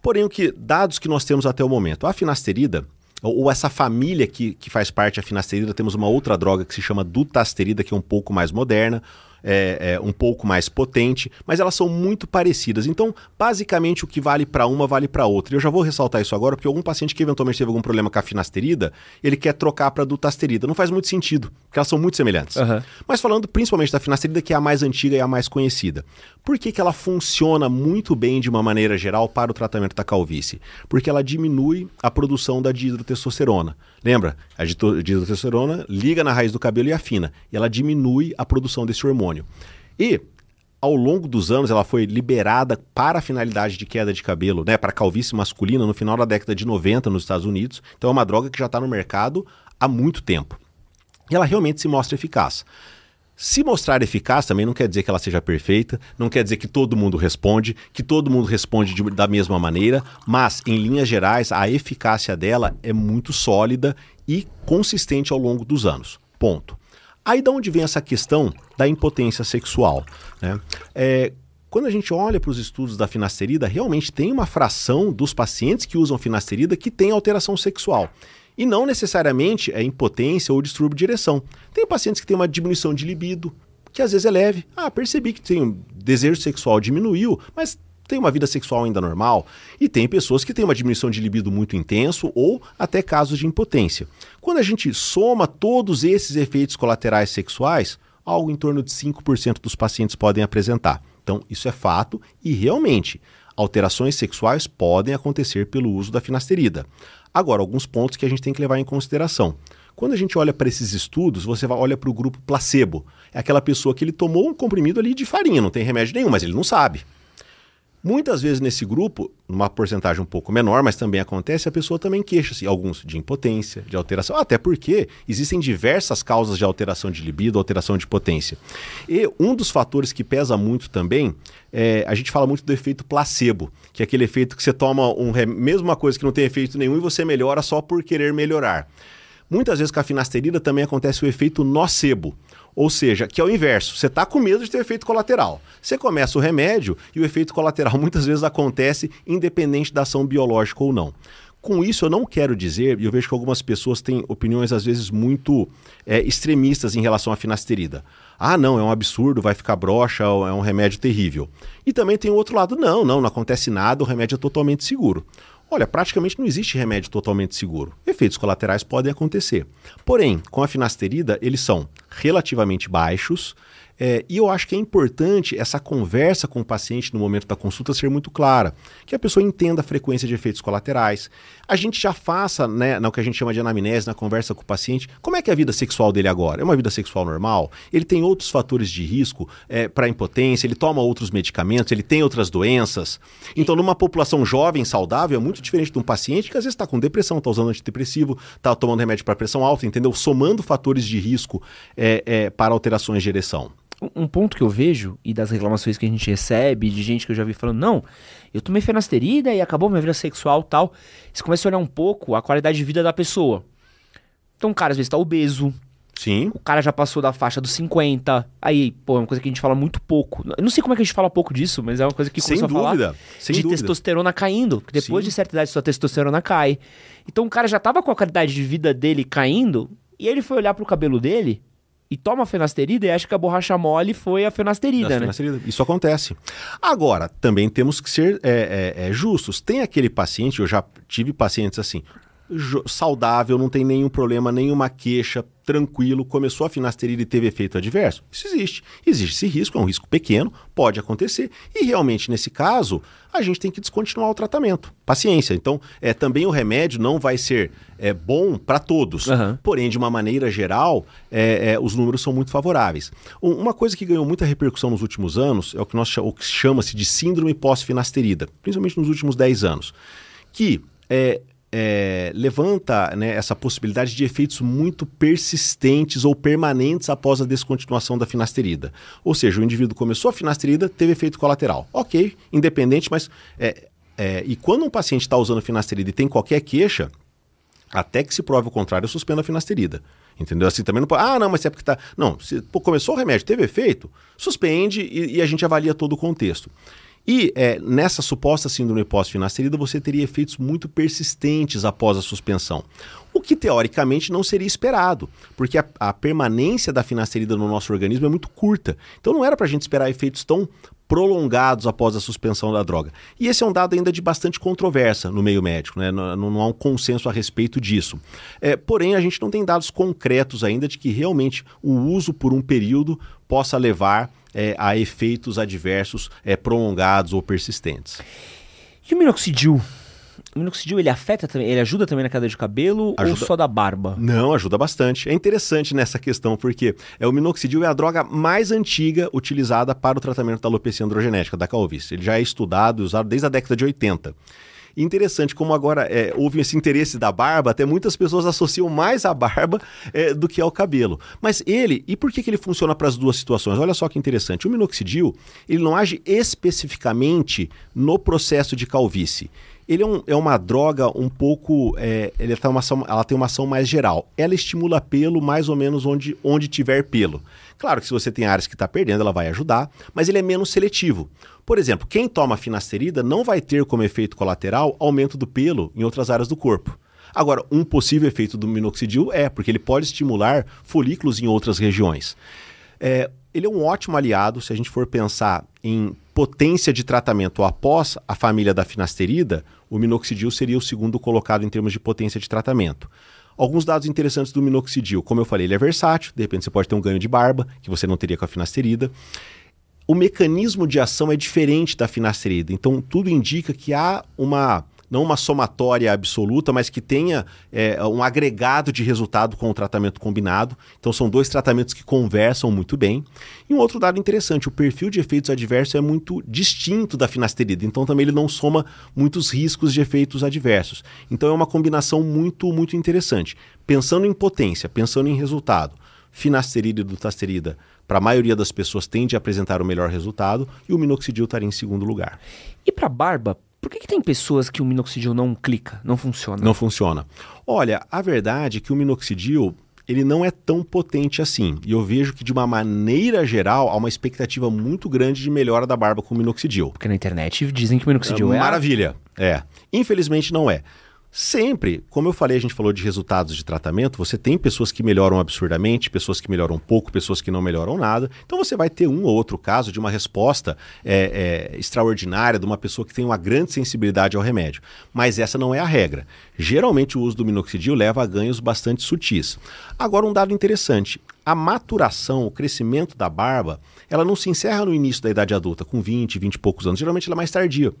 Porém, o que dados que nós temos até o momento, a finasterida ou, essa família que, que faz parte da finasterida, temos uma outra droga que se chama dutasterida, que é um pouco mais moderna. É, é, um pouco mais potente, mas elas são muito parecidas. Então, basicamente, o que vale para uma vale para outra. E eu já vou ressaltar isso agora, porque algum paciente que eventualmente teve algum problema com a finasterida, ele quer trocar para dutasterida. Não faz muito sentido, porque elas são muito semelhantes. Uhum. Mas falando principalmente da finasterida, que é a mais antiga e a mais conhecida. Por que, que ela funciona muito bem de uma maneira geral para o tratamento da calvície? Porque ela diminui a produção da dihidrotestosterona. Lembra? A dihidrotestosterona liga na raiz do cabelo e afina. E ela diminui a produção desse hormônio. E ao longo dos anos, ela foi liberada para a finalidade de queda de cabelo, né, para calvície masculina, no final da década de 90 nos Estados Unidos. Então é uma droga que já está no mercado há muito tempo. E ela realmente se mostra eficaz. Se mostrar eficaz também não quer dizer que ela seja perfeita, não quer dizer que todo mundo responde, que todo mundo responde de, da mesma maneira, mas em linhas gerais a eficácia dela é muito sólida e consistente ao longo dos anos. Ponto. Aí de onde vem essa questão da impotência sexual? Né? É, quando a gente olha para os estudos da finasterida, realmente tem uma fração dos pacientes que usam finasterida que tem alteração sexual. E não necessariamente é impotência ou distúrbio de direção. Tem pacientes que têm uma diminuição de libido, que às vezes é leve. Ah, percebi que tem um desejo sexual diminuiu, mas tem uma vida sexual ainda normal. E tem pessoas que têm uma diminuição de libido muito intenso ou até casos de impotência. Quando a gente soma todos esses efeitos colaterais sexuais, algo em torno de 5% dos pacientes podem apresentar. Então, isso é fato e realmente alterações sexuais podem acontecer pelo uso da finasterida. Agora, alguns pontos que a gente tem que levar em consideração. Quando a gente olha para esses estudos, você olha para o grupo placebo. É aquela pessoa que ele tomou um comprimido ali de farinha, não tem remédio nenhum, mas ele não sabe. Muitas vezes nesse grupo, numa porcentagem um pouco menor, mas também acontece, a pessoa também queixa-se, alguns de impotência, de alteração, até porque existem diversas causas de alteração de libido, alteração de potência. E um dos fatores que pesa muito também, é, a gente fala muito do efeito placebo, que é aquele efeito que você toma um mesma coisa que não tem efeito nenhum e você melhora só por querer melhorar. Muitas vezes com a finasterida também acontece o efeito nocebo. Ou seja, que é o inverso. Você está com medo de ter efeito colateral. Você começa o remédio e o efeito colateral <laughs> muitas vezes acontece independente da ação biológica ou não. Com isso, eu não quero dizer, e eu vejo que algumas pessoas têm opiniões às vezes muito é, extremistas em relação à finasterida. Ah, não, é um absurdo, vai ficar broxa, é um remédio terrível. E também tem o outro lado, não, não, não acontece nada, o remédio é totalmente seguro. Olha, praticamente não existe remédio totalmente seguro. Efeitos colaterais podem acontecer. Porém, com a finasterida, eles são relativamente baixos, é, e eu acho que é importante essa conversa com o paciente no momento da consulta ser muito clara, que a pessoa entenda a frequência de efeitos colaterais. A gente já faça, né, no que a gente chama de anamnese, na conversa com o paciente, como é que é a vida sexual dele agora? É uma vida sexual normal? Ele tem outros fatores de risco é, para impotência? Ele toma outros medicamentos? Ele tem outras doenças? Então, numa população jovem, saudável, é muito diferente de um paciente que às vezes está com depressão, está usando antidepressivo, está tomando remédio para pressão alta, entendeu? Somando fatores de risco é, é para alterações de ereção um ponto que eu vejo, e das reclamações que a gente recebe, de gente que eu já vi falando, não, eu tomei fenasterida e acabou minha vida sexual tal. Você começa a olhar um pouco a qualidade de vida da pessoa. Então o cara às vezes tá obeso. Sim. O cara já passou da faixa dos 50. Aí, pô, é uma coisa que a gente fala muito pouco. Eu não sei como é que a gente fala pouco disso, mas é uma coisa que dúvida. a falar Sem de dúvida. testosterona caindo. Depois Sim. de certa idade sua testosterona cai. Então o cara já tava com a qualidade de vida dele caindo, e ele foi olhar pro cabelo dele e toma fenasterida e acha que a borracha mole foi a fenasterida, Da né? finasterida. Isso acontece. Agora, também temos que ser é, é, é, justos. Tem aquele paciente, eu já tive pacientes assim, saudável, não tem nenhum problema, nenhuma queixa, tranquilo, começou a finasterida e teve efeito adverso. Isso existe. Existe esse risco, é um risco pequeno, pode acontecer. E realmente, nesse caso, a gente tem que descontinuar o tratamento. Paciência. Então, é, também o remédio não vai ser é, bom para todos. Aham. Porém, de uma maneira geral, é, é, os números são muito favoráveis. Um- uma coisa que ganhou muita repercussão nos últimos anos é o que, nós, o que chama-se de síndrome pós-finasterida, principalmente nos últimos 10 anos, que é, é, levanta né, essa possibilidade de efeitos muito persistentes ou permanentes após a descontinuação da finasterida. Ou seja, o indivíduo começou a finasterida, teve efeito colateral. Ok, independente, mas... é, é, e quando um paciente está usando finasterida e tem qualquer queixa, até que se prove o contrário, eu suspendo a finasterida. Entendeu? Assim também não pode. Ah, não, mas é porque tá. Não, se pô, começou o remédio, teve efeito, suspende e, e a gente avalia todo o contexto. E é, nessa suposta síndrome pós-finasterida, você teria efeitos muito persistentes após a suspensão. O que teoricamente não seria esperado, porque a, a permanência da finasterida no nosso organismo é muito curta. Então não era para a gente esperar efeitos tão prolongados após a suspensão da droga. E esse é um dado ainda de bastante controvérsia no meio médico, né? não, não, há um consenso a respeito disso. É, porém, a gente não tem dados concretos ainda de que realmente o uso por um período possa levar é, a efeitos adversos é, prolongados ou persistentes. E o minoxidil? O minoxidil ele afeta também, ele ajuda também na queda de cabelo ajuda... ou só da barba? Não, ajuda bastante. É interessante nessa questão porque é o minoxidil é a droga mais antiga utilizada para o tratamento da alopecia androgenética, da calvície. Ele já é estudado e usado desde a década de 80. Interessante como agora é, houve esse interesse da barba, até muitas pessoas associam mais a barba é, do que ao cabelo. Mas ele, e por que, que ele funciona para as duas situações? Olha só que interessante. O minoxidil, ele não age especificamente no processo de calvície ele é, um, é, uma droga um pouco. É, ele tem uma ação, ela tem uma ação mais geral. Ela estimula pelo mais ou menos onde, onde tiver pelo. Claro que se você tem áreas que está perdendo, ela vai ajudar, mas ele é menos seletivo. Por exemplo, quem toma finasterida não vai ter como efeito colateral aumento do pelo em outras áreas do corpo. Agora, um possível efeito do minoxidil é, porque ele pode estimular folículos em outras regiões. É, ele é um ótimo aliado se a gente for pensar em potência de tratamento após a família da finasterida, o minoxidil seria o segundo colocado em termos de potência de tratamento. Alguns dados interessantes do minoxidil, como eu falei, ele é versátil, de repente você pode ter um ganho de barba, que você não teria com a finasterida. O mecanismo de ação é diferente da finasterida, então tudo indica que há uma não uma somatória absoluta, mas que tenha é, um agregado de resultado com o tratamento combinado. Então são dois tratamentos que conversam muito bem. E um outro dado interessante, o perfil de efeitos adversos é muito distinto da finasterida, então também ele não soma muitos riscos de efeitos adversos. Então é uma combinação muito, muito interessante. Pensando em potência, pensando em resultado, finasterida e dutasterida para a maioria das pessoas tende a apresentar o melhor resultado e o minoxidil estaria em segundo lugar. E para barba, por que, que tem pessoas que o minoxidil não clica, não funciona? Não funciona. Olha, a verdade é que o minoxidil ele não é tão potente assim. E eu vejo que, de uma maneira geral, há uma expectativa muito grande de melhora da barba com o minoxidil. Porque na internet dizem que o minoxidil é. Maravilha. É. Infelizmente não é. Sempre, como eu falei, a gente falou de resultados de tratamento, você tem pessoas que melhoram absurdamente, pessoas que melhoram pouco, pessoas que não melhoram nada. Então você vai ter um ou outro caso de uma resposta é, é, extraordinária de uma pessoa que tem uma grande sensibilidade ao remédio. Mas essa não é a regra. Geralmente o uso do minoxidil leva a ganhos bastante sutis. Agora, um dado interessante: a maturação, o crescimento da barba, ela não se encerra no início da idade adulta, com 20, 20 e poucos anos. Geralmente ela é mais tardia.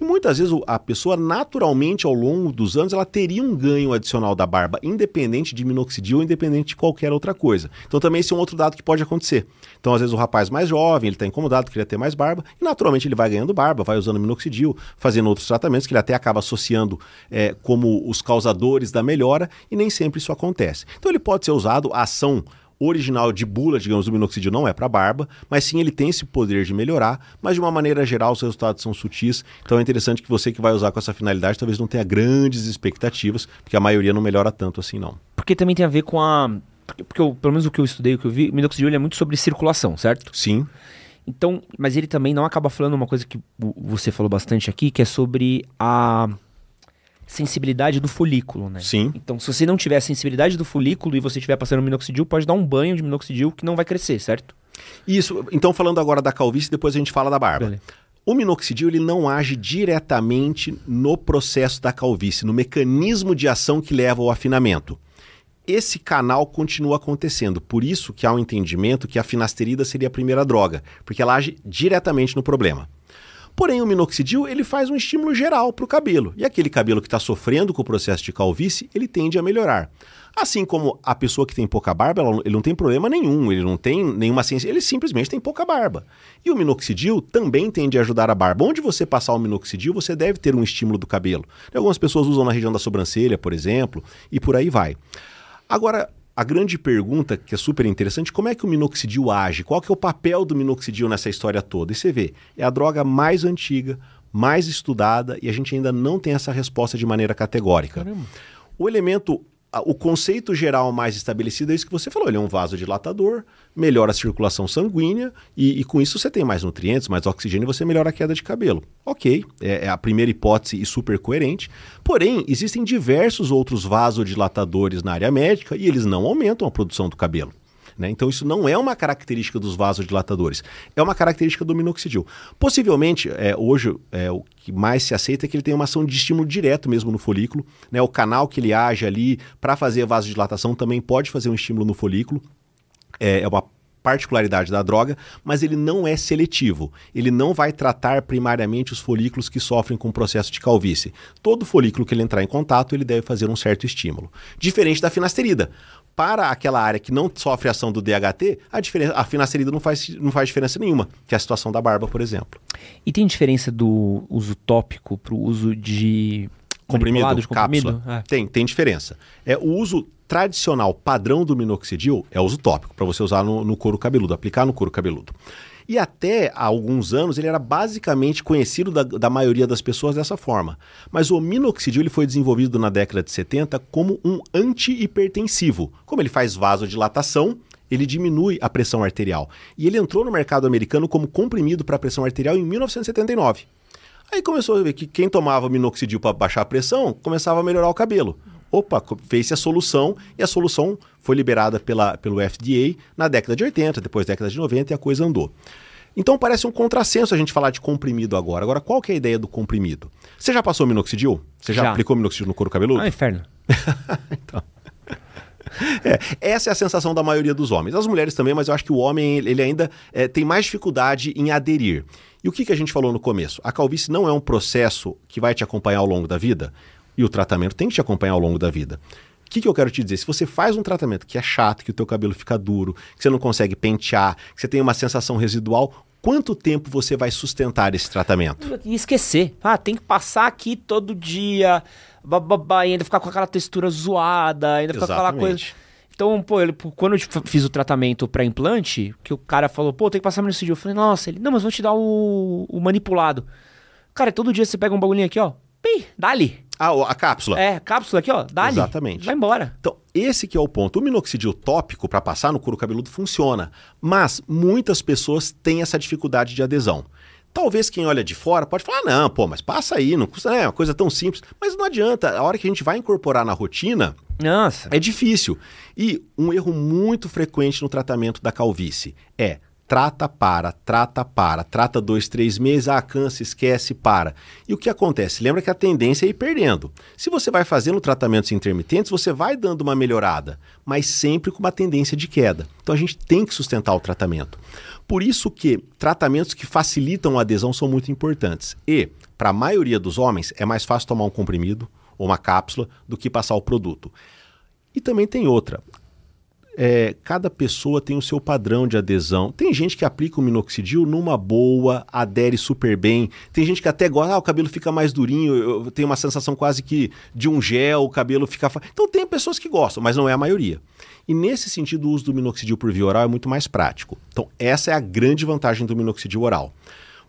E muitas vezes a pessoa, naturalmente, ao longo dos anos, ela teria um ganho adicional da barba, independente de minoxidil ou independente de qualquer outra coisa. Então também esse é um outro dado que pode acontecer. Então, às vezes, o rapaz mais jovem, ele está incomodado, queria ter mais barba, e naturalmente ele vai ganhando barba, vai usando minoxidil, fazendo outros tratamentos que ele até acaba associando é, como os causadores da melhora, e nem sempre isso acontece. Então ele pode ser usado, a ação original de bula, digamos, do minoxidil não é para barba, mas sim ele tem esse poder de melhorar, mas de uma maneira geral os resultados são sutis, então é interessante que você que vai usar com essa finalidade talvez não tenha grandes expectativas, porque a maioria não melhora tanto assim não. Porque também tem a ver com a... Porque, eu, pelo menos o que eu estudei, o que eu vi, o minoxidil é muito sobre circulação, certo? Sim. Então, mas ele também não acaba falando uma coisa que você falou bastante aqui, que é sobre a sensibilidade do folículo, né? Sim. Então, se você não tiver a sensibilidade do folículo e você estiver passando minoxidil, pode dar um banho de minoxidil que não vai crescer, certo? Isso. Então, falando agora da calvície, depois a gente fala da barba. Beleza. O minoxidil ele não age diretamente no processo da calvície, no mecanismo de ação que leva ao afinamento. Esse canal continua acontecendo, por isso que há um entendimento que a finasterida seria a primeira droga, porque ela age diretamente no problema. Porém, o minoxidil ele faz um estímulo geral para o cabelo. E aquele cabelo que está sofrendo com o processo de calvície, ele tende a melhorar. Assim como a pessoa que tem pouca barba, ela, ele não tem problema nenhum, ele não tem nenhuma ciência, ele simplesmente tem pouca barba. E o minoxidil também tende a ajudar a barba. Onde você passar o minoxidil, você deve ter um estímulo do cabelo. Algumas pessoas usam na região da sobrancelha, por exemplo, e por aí vai. Agora, a grande pergunta, que é super interessante, como é que o minoxidil age? Qual que é o papel do minoxidil nessa história toda? E você vê, é a droga mais antiga, mais estudada, e a gente ainda não tem essa resposta de maneira categórica. Caramba. O elemento o conceito geral mais estabelecido é isso que você falou. Ele é um vasodilatador, melhora a circulação sanguínea e, e, com isso você tem mais nutrientes, mais oxigênio e você melhora a queda de cabelo. Ok, é, é a primeira hipótese e super coerente. Porém, existem diversos outros vasodilatadores na área médica e eles não aumentam a produção do cabelo. Né? Então, isso não é uma característica dos vasodilatadores, é uma característica do minoxidil. Possivelmente, é, hoje, é, o que mais se aceita é que ele tem uma ação de estímulo direto mesmo no folículo. Né? O canal que ele age ali para fazer vasodilatação também pode fazer um estímulo no folículo. É, é uma particularidade da droga, mas ele não é seletivo. Ele não vai tratar primariamente os folículos que sofrem com o processo de calvície. Todo folículo que ele entrar em contato, ele deve fazer um certo estímulo. Diferente da finasterida para aquela área que não sofre ação do DHT, a, diferença, a finasterida não faz, não faz diferença nenhuma, que é a situação da barba, por exemplo. E tem diferença do uso tópico para o uso de comprimido, de comprimido? É. Tem, tem diferença. É o uso tradicional padrão do minoxidil é uso tópico, para você usar no, no couro cabeludo, aplicar no couro cabeludo. E até há alguns anos ele era basicamente conhecido da, da maioria das pessoas dessa forma. Mas o minoxidil ele foi desenvolvido na década de 70 como um antihipertensivo. Como ele faz vasodilatação, ele diminui a pressão arterial. E ele entrou no mercado americano como comprimido para pressão arterial em 1979. Aí começou a ver que quem tomava minoxidil para baixar a pressão começava a melhorar o cabelo. Opa, fez-se a solução e a solução foi liberada pela, pelo FDA na década de 80, depois década de 90 e a coisa andou. Então parece um contrassenso a gente falar de comprimido agora. Agora, qual que é a ideia do comprimido? Você já passou minoxidil? Você já, já. aplicou minoxidil no couro cabeludo? Ah, inferno. <laughs> então. É, essa é a sensação da maioria dos homens. As mulheres também, mas eu acho que o homem ele ainda é, tem mais dificuldade em aderir. E o que, que a gente falou no começo? A calvície não é um processo que vai te acompanhar ao longo da vida. E o tratamento tem que te acompanhar ao longo da vida. O que, que, eu quero te dizer? Se você faz um tratamento que é chato, que o teu cabelo fica duro, que você não consegue pentear, que você tem uma sensação residual, quanto tempo você vai sustentar esse tratamento? E esquecer. Ah, tem que passar aqui todo dia, bababá, ainda ficar com aquela textura zoada, ainda ficar com aquela coisa. Então, pô, ele, quando eu fiz o tratamento para implante, que o cara falou, pô, tem que passar dia. eu falei, nossa, ele, não, mas vou te dar o, o manipulado. Cara, todo dia você pega um bagulhinho aqui, ó, pi, dá-lhe. Ah, a cápsula. É, cápsula aqui, ó. Dá Exatamente. Vai embora. Então, esse que é o ponto. O minoxidil tópico para passar no couro cabeludo funciona, mas muitas pessoas têm essa dificuldade de adesão. Talvez quem olha de fora pode falar, não, pô, mas passa aí, não custa, é uma coisa tão simples. Mas não adianta, a hora que a gente vai incorporar na rotina, Nossa. é difícil. E um erro muito frequente no tratamento da calvície é trata, para, trata, para, trata dois, três meses, ah, cansa, esquece, para. E o que acontece? Lembra que a tendência é ir perdendo. Se você vai fazendo tratamentos intermitentes, você vai dando uma melhorada, mas sempre com uma tendência de queda. Então a gente tem que sustentar o tratamento. Por isso que tratamentos que facilitam a adesão são muito importantes. E, para a maioria dos homens, é mais fácil tomar um comprimido ou uma cápsula do que passar o produto. E também tem outra é, cada pessoa tem o seu padrão de adesão. Tem gente que aplica o minoxidil numa boa, adere super bem. Tem gente que até gosta, ah, o cabelo fica mais durinho, eu tenho uma sensação quase que de um gel, o cabelo fica. Então tem pessoas que gostam, mas não é a maioria. E nesse sentido, o uso do minoxidil por via oral é muito mais prático. Então, essa é a grande vantagem do minoxidil oral.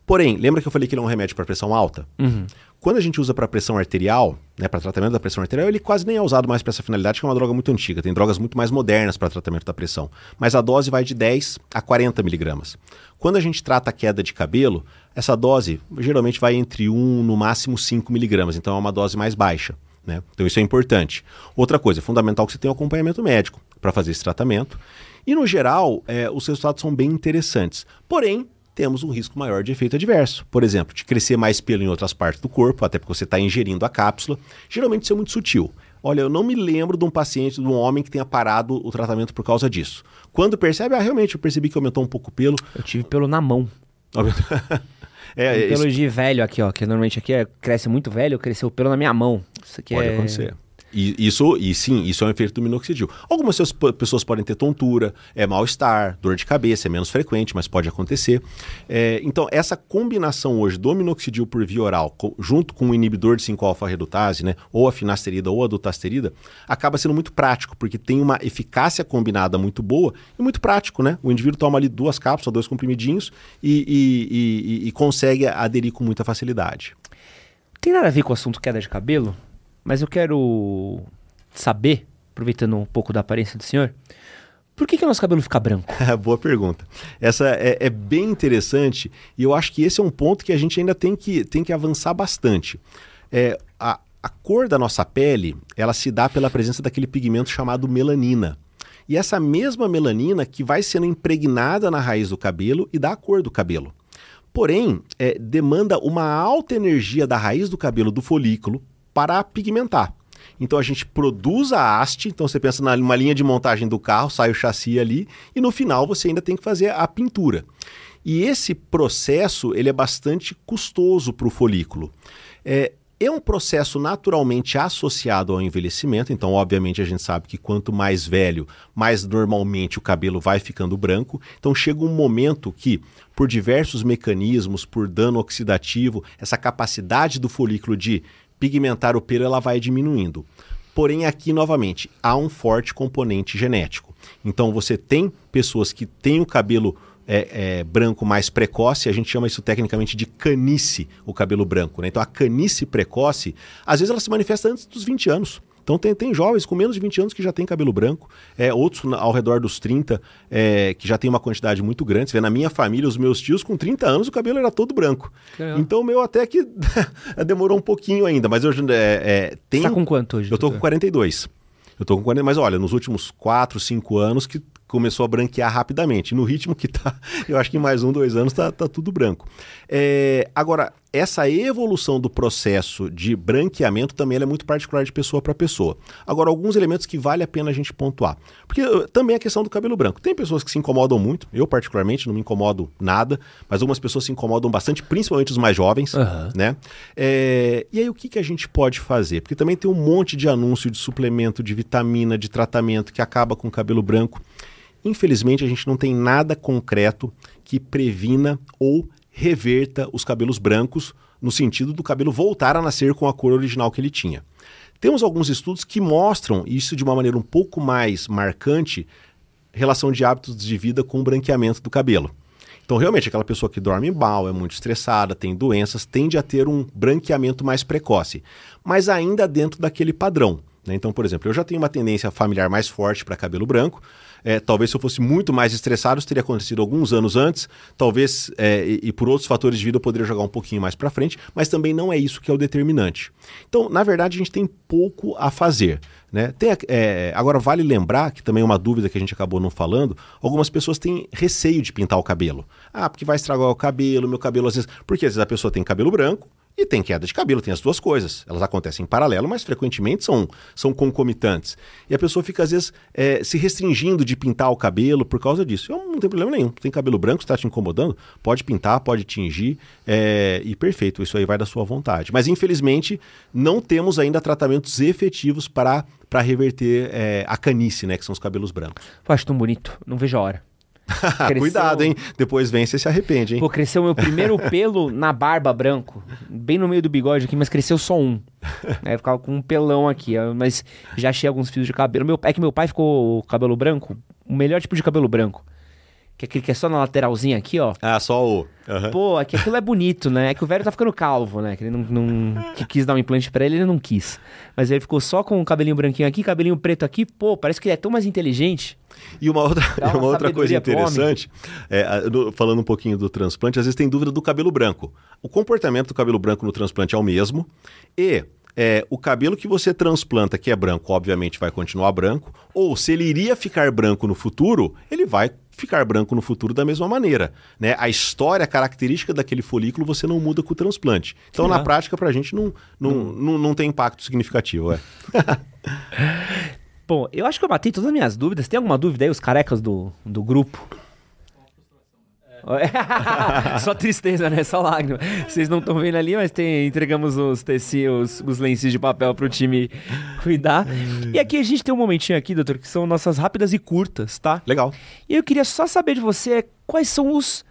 Porém, lembra que eu falei que ele é um remédio para pressão alta? Uhum. Quando a gente usa para pressão arterial, né, para tratamento da pressão arterial, ele quase nem é usado mais para essa finalidade, que é uma droga muito antiga. Tem drogas muito mais modernas para tratamento da pressão. Mas a dose vai de 10 a 40 miligramas. Quando a gente trata a queda de cabelo, essa dose geralmente vai entre 1, no máximo 5 miligramas. Então é uma dose mais baixa. Né? Então isso é importante. Outra coisa, é fundamental que você tenha um acompanhamento médico para fazer esse tratamento. E no geral, é, os resultados são bem interessantes. Porém, temos um risco maior de efeito adverso. Por exemplo, de crescer mais pelo em outras partes do corpo, até porque você está ingerindo a cápsula. Geralmente isso é muito sutil. Olha, eu não me lembro de um paciente, de um homem que tenha parado o tratamento por causa disso. Quando percebe, ah, realmente, eu percebi que aumentou um pouco o pelo. Eu tive pelo na mão. <laughs> é, um pelo isso... de velho aqui, ó, que normalmente aqui é, cresce muito velho, cresceu pelo na minha mão. Isso aqui Pode é... acontecer. E isso, e sim, isso é um efeito do minoxidil. Algumas pessoas podem ter tontura, é mal-estar, dor de cabeça, é menos frequente, mas pode acontecer. É, então, essa combinação hoje do minoxidil por via oral, co junto com o inibidor de 5-alfa-redutase, né, ou a finasterida ou a dutasterida, acaba sendo muito prático, porque tem uma eficácia combinada muito boa e muito prático, né? O indivíduo toma ali duas cápsulas, dois comprimidinhos e, e, e, e consegue aderir com muita facilidade. Tem nada a ver com o assunto queda de cabelo? Mas eu quero saber aproveitando um pouco da aparência do senhor, por que, que o nosso cabelo fica branco? <laughs> Boa pergunta. Essa é, é, bem interessante e eu acho que esse é um ponto que a gente ainda tem que, tem que avançar bastante. É, a, a cor da nossa pele, ela se dá pela presença daquele pigmento chamado melanina. E essa mesma melanina que vai sendo impregnada na raiz do cabelo e dá a cor do cabelo. Porém, é, demanda uma alta energia da raiz do cabelo do folículo para pigmentar. Então a gente produz a haste, então você pensa numa linha de montagem do carro, sai o chassi ali, e no final você ainda tem que fazer a pintura. E esse processo ele é bastante custoso para o folículo. É, é um processo naturalmente associado ao envelhecimento, então, obviamente, a gente sabe que quanto mais velho, mais normalmente o cabelo vai ficando branco. Então, chega um momento que, por diversos mecanismos, por dano oxidativo, essa capacidade do folículo de pigmentar o pelo ela vai diminuindo. Porém, aqui novamente, há um forte componente genético. Então, você tem pessoas que têm o cabelo é, é, branco mais precoce, a gente chama isso tecnicamente de canice, o cabelo branco. Né? Então, a canice precoce, às vezes ela se manifesta antes dos 20 anos. Então tem, tem jovens com menos de 20 anos que já têm cabelo branco, é, outros ao redor dos 30 é, que já tem uma quantidade muito grande. Você vê na minha família, os meus tios com 30 anos o cabelo era todo branco. Então o meu até que <laughs> demorou um pouquinho ainda, mas eu é, é, tenho... Você tá com quanto hoje? Eu tô com 42. Eu tô com 40, mas olha, nos últimos 4, 5 anos que começou a branquear rapidamente. No ritmo que tá, <laughs> eu acho que em mais um, dois anos tá, tá tudo branco. É, agora, essa evolução do processo de branqueamento também é muito particular de pessoa para pessoa. Agora, alguns elementos que vale a pena a gente pontuar. Porque uh, também a questão do cabelo branco. Tem pessoas que se incomodam muito, eu particularmente não me incomodo nada, mas algumas pessoas se incomodam bastante, principalmente os mais jovens, uhum. né? É, e aí o que, que a gente pode fazer? Porque também tem um monte de anúncio de suplemento, de vitamina, de tratamento que acaba com o cabelo branco. Infelizmente, a gente não tem nada concreto que previna ou reverta os cabelos brancos, no sentido do cabelo voltar a nascer com a cor original que ele tinha. Temos alguns estudos que mostram isso de uma maneira um pouco mais marcante, relação de hábitos de vida com o branqueamento do cabelo. Então, realmente, aquela pessoa que dorme mal, é muito estressada, tem doenças, tende a ter um branqueamento mais precoce, mas ainda dentro daquele padrão. Né? Então, por exemplo, eu já tenho uma tendência familiar mais forte para cabelo branco, é, talvez se eu fosse muito mais estressado, isso teria acontecido alguns anos antes. Talvez, é, e, e, por outros fatores de vida, eu poderia jogar um pouquinho mais para frente, mas também não é isso que é o determinante. Então, na verdade, a gente tem pouco a fazer. Né? Tem, é, agora, vale lembrar, que também é uma dúvida que a gente acabou não falando, algumas pessoas têm receio de pintar o cabelo. Ah, porque vai estragar o cabelo, meu cabelo às vezes. Porque às vezes a pessoa tem cabelo branco, e tem queda de cabelo, tem as duas coisas. Elas acontecem em paralelo, mas frequentemente são, são concomitantes. E a pessoa fica, às vezes, é, se restringindo de pintar o cabelo por causa disso. Eu não tem problema nenhum. Tem cabelo branco, está te incomodando, pode pintar, pode tingir, é, e perfeito, isso aí vai da sua vontade. Mas, infelizmente, não temos ainda tratamentos efetivos para, para reverter é, a canice, né, que são os cabelos brancos. Eu acho tão bonito, não vejo a hora. Cresceu... <laughs> Cuidado, hein? Depois vem, você se arrepende, hein? Pô, cresceu meu primeiro <laughs> pelo na barba branco, bem no meio do bigode aqui, mas cresceu só um. <laughs> Aí eu ficava com um pelão aqui, mas já achei alguns fios de cabelo. Meu, é que meu pai ficou cabelo branco, o melhor tipo de cabelo branco. Que é aquele que é só na lateralzinha aqui, ó. Ah, só o. Uhum. Pô, é que aquilo é bonito, né? É que o velho tá ficando calvo, né? Que ele não, não que quis dar um implante para ele, ele não quis. Mas ele ficou só com o cabelinho branquinho aqui, cabelinho preto aqui. Pô, parece que ele é tão mais inteligente. E uma outra, <laughs> uma, uma outra coisa interessante, é, falando um pouquinho do transplante, às vezes tem dúvida do cabelo branco. O comportamento do cabelo branco no transplante é o mesmo e é, o cabelo que você transplanta, que é branco, obviamente vai continuar branco, ou se ele iria ficar branco no futuro, ele vai ficar branco no futuro da mesma maneira. Né? A história, a característica daquele folículo você não muda com o transplante. Então, na prática, para a gente não, não, hum. não, não tem impacto significativo. É. <laughs> Bom, eu acho que eu matei todas as minhas dúvidas. Tem alguma dúvida aí, os carecas do, do grupo? <laughs> Só tristeza, né? Só lágrima. Vocês não estão vendo ali, mas tem, entregamos os tecidos, os lenços de papel para o time cuidar. E aqui a gente tem um momentinho aqui, doutor, que são nossas rápidas e curtas, tá? Legal. E eu queria só saber de você quais são os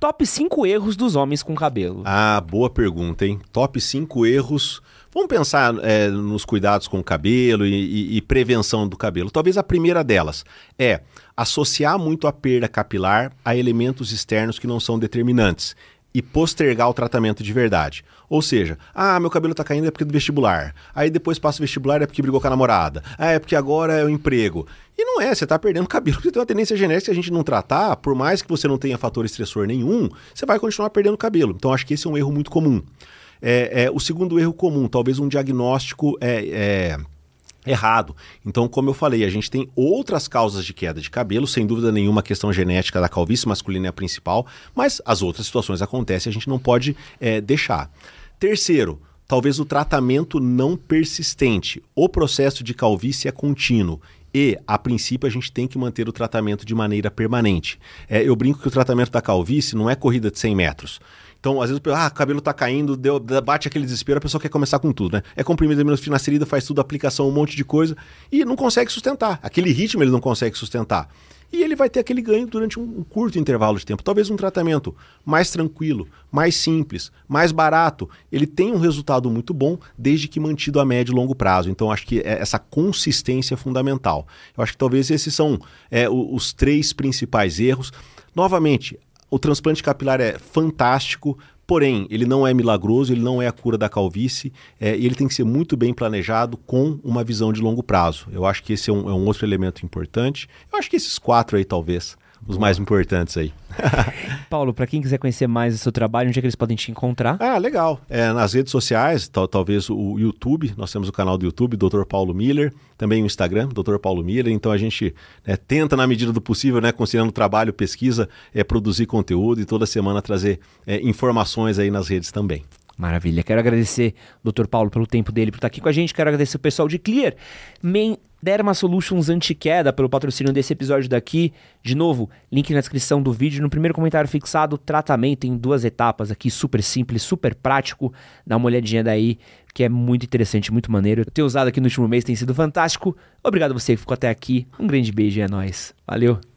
top 5 erros dos homens com cabelo. Ah, boa pergunta, hein? Top 5 erros Vamos pensar é, nos cuidados com o cabelo e, e, e, prevenção do cabelo. Talvez a primeira delas é associar muito a perda capilar a elementos externos que não são determinantes. e postergar o tratamento de verdade. Ou seja, ah, meu cabelo está caindo é porque é do vestibular. Aí depois passa o vestibular é porque brigou com a namorada. Ah, é porque agora é o emprego. E não é, você está perdendo <laughs> cabelo porque tem uma tendência genética que a gente não tratar, por mais que você não tenha fator estressor nenhum, você vai continuar perdendo cabelo. Então acho que esse é um erro muito comum. É, é, o segundo erro comum, talvez um diagnóstico é, é errado. Então, como eu falei, a gente tem outras causas de queda de cabelo, sem dúvida nenhuma a questão genética da calvície masculina é a principal, mas as outras situações acontecem, a gente não pode é, deixar. Terceiro, talvez o tratamento não persistente. O processo de calvície é contínuo. E, a princípio, a gente tem que manter o tratamento de maneira permanente. É, eu brinco que o tratamento da calvície não é corrida de 100 metros. Então, às vezes, ah, o cabelo tá caindo, deu, bate aquele desespero, a pessoa quer começar com tudo, né? É comprimido finasterida, faz tudo, aplicação, um monte de coisa, e não consegue sustentar. Aquele ritmo ele não consegue sustentar. E ele vai ter aquele ganho durante um curto intervalo de tempo. Talvez um tratamento mais tranquilo, mais simples, mais barato. Ele tem um resultado muito bom, desde que mantido a médio e longo prazo. Então, acho que é, essa consistência é fundamental. Eu acho que talvez esses são é, os três principais erros. Novamente, o transplante capilar é fantástico, porém, ele não é milagroso, ele não é a cura da calvície, é, e ele tem que ser muito bem planejado com uma visão de longo prazo. Eu acho que esse é um, é um outro elemento importante. Eu acho que esses quatro aí, talvez, os mais importantes aí. <laughs> Paulo, para quem quiser conhecer mais do seu trabalho, onde é que eles podem te encontrar? Ah, legal. É, nas redes sociais, tal, talvez o YouTube, nós temos o canal do YouTube, Dr. Paulo Miller, também o Instagram, Dr. Paulo Miller, então a gente né, tenta, na medida do possível, né, conciliando trabalho, pesquisa, é, produzir conteúdo e toda semana trazer é, informações aí nas redes também. Maravilha. Quero agradecer o Dr. Paulo pelo tempo dele por estar aqui com a gente. Quero agradecer o pessoal de Clear. Main Derma Solutions Anti-Queda pelo patrocínio desse episódio daqui. De novo, link na descrição do vídeo. No primeiro comentário fixado, tratamento em duas etapas aqui, super simples, super prático. Dá uma olhadinha daí, que é muito interessante, muito maneiro. Ter usado aqui no último mês tem sido fantástico. Obrigado a você que ficou até aqui. Um grande beijo e é nóis. Valeu!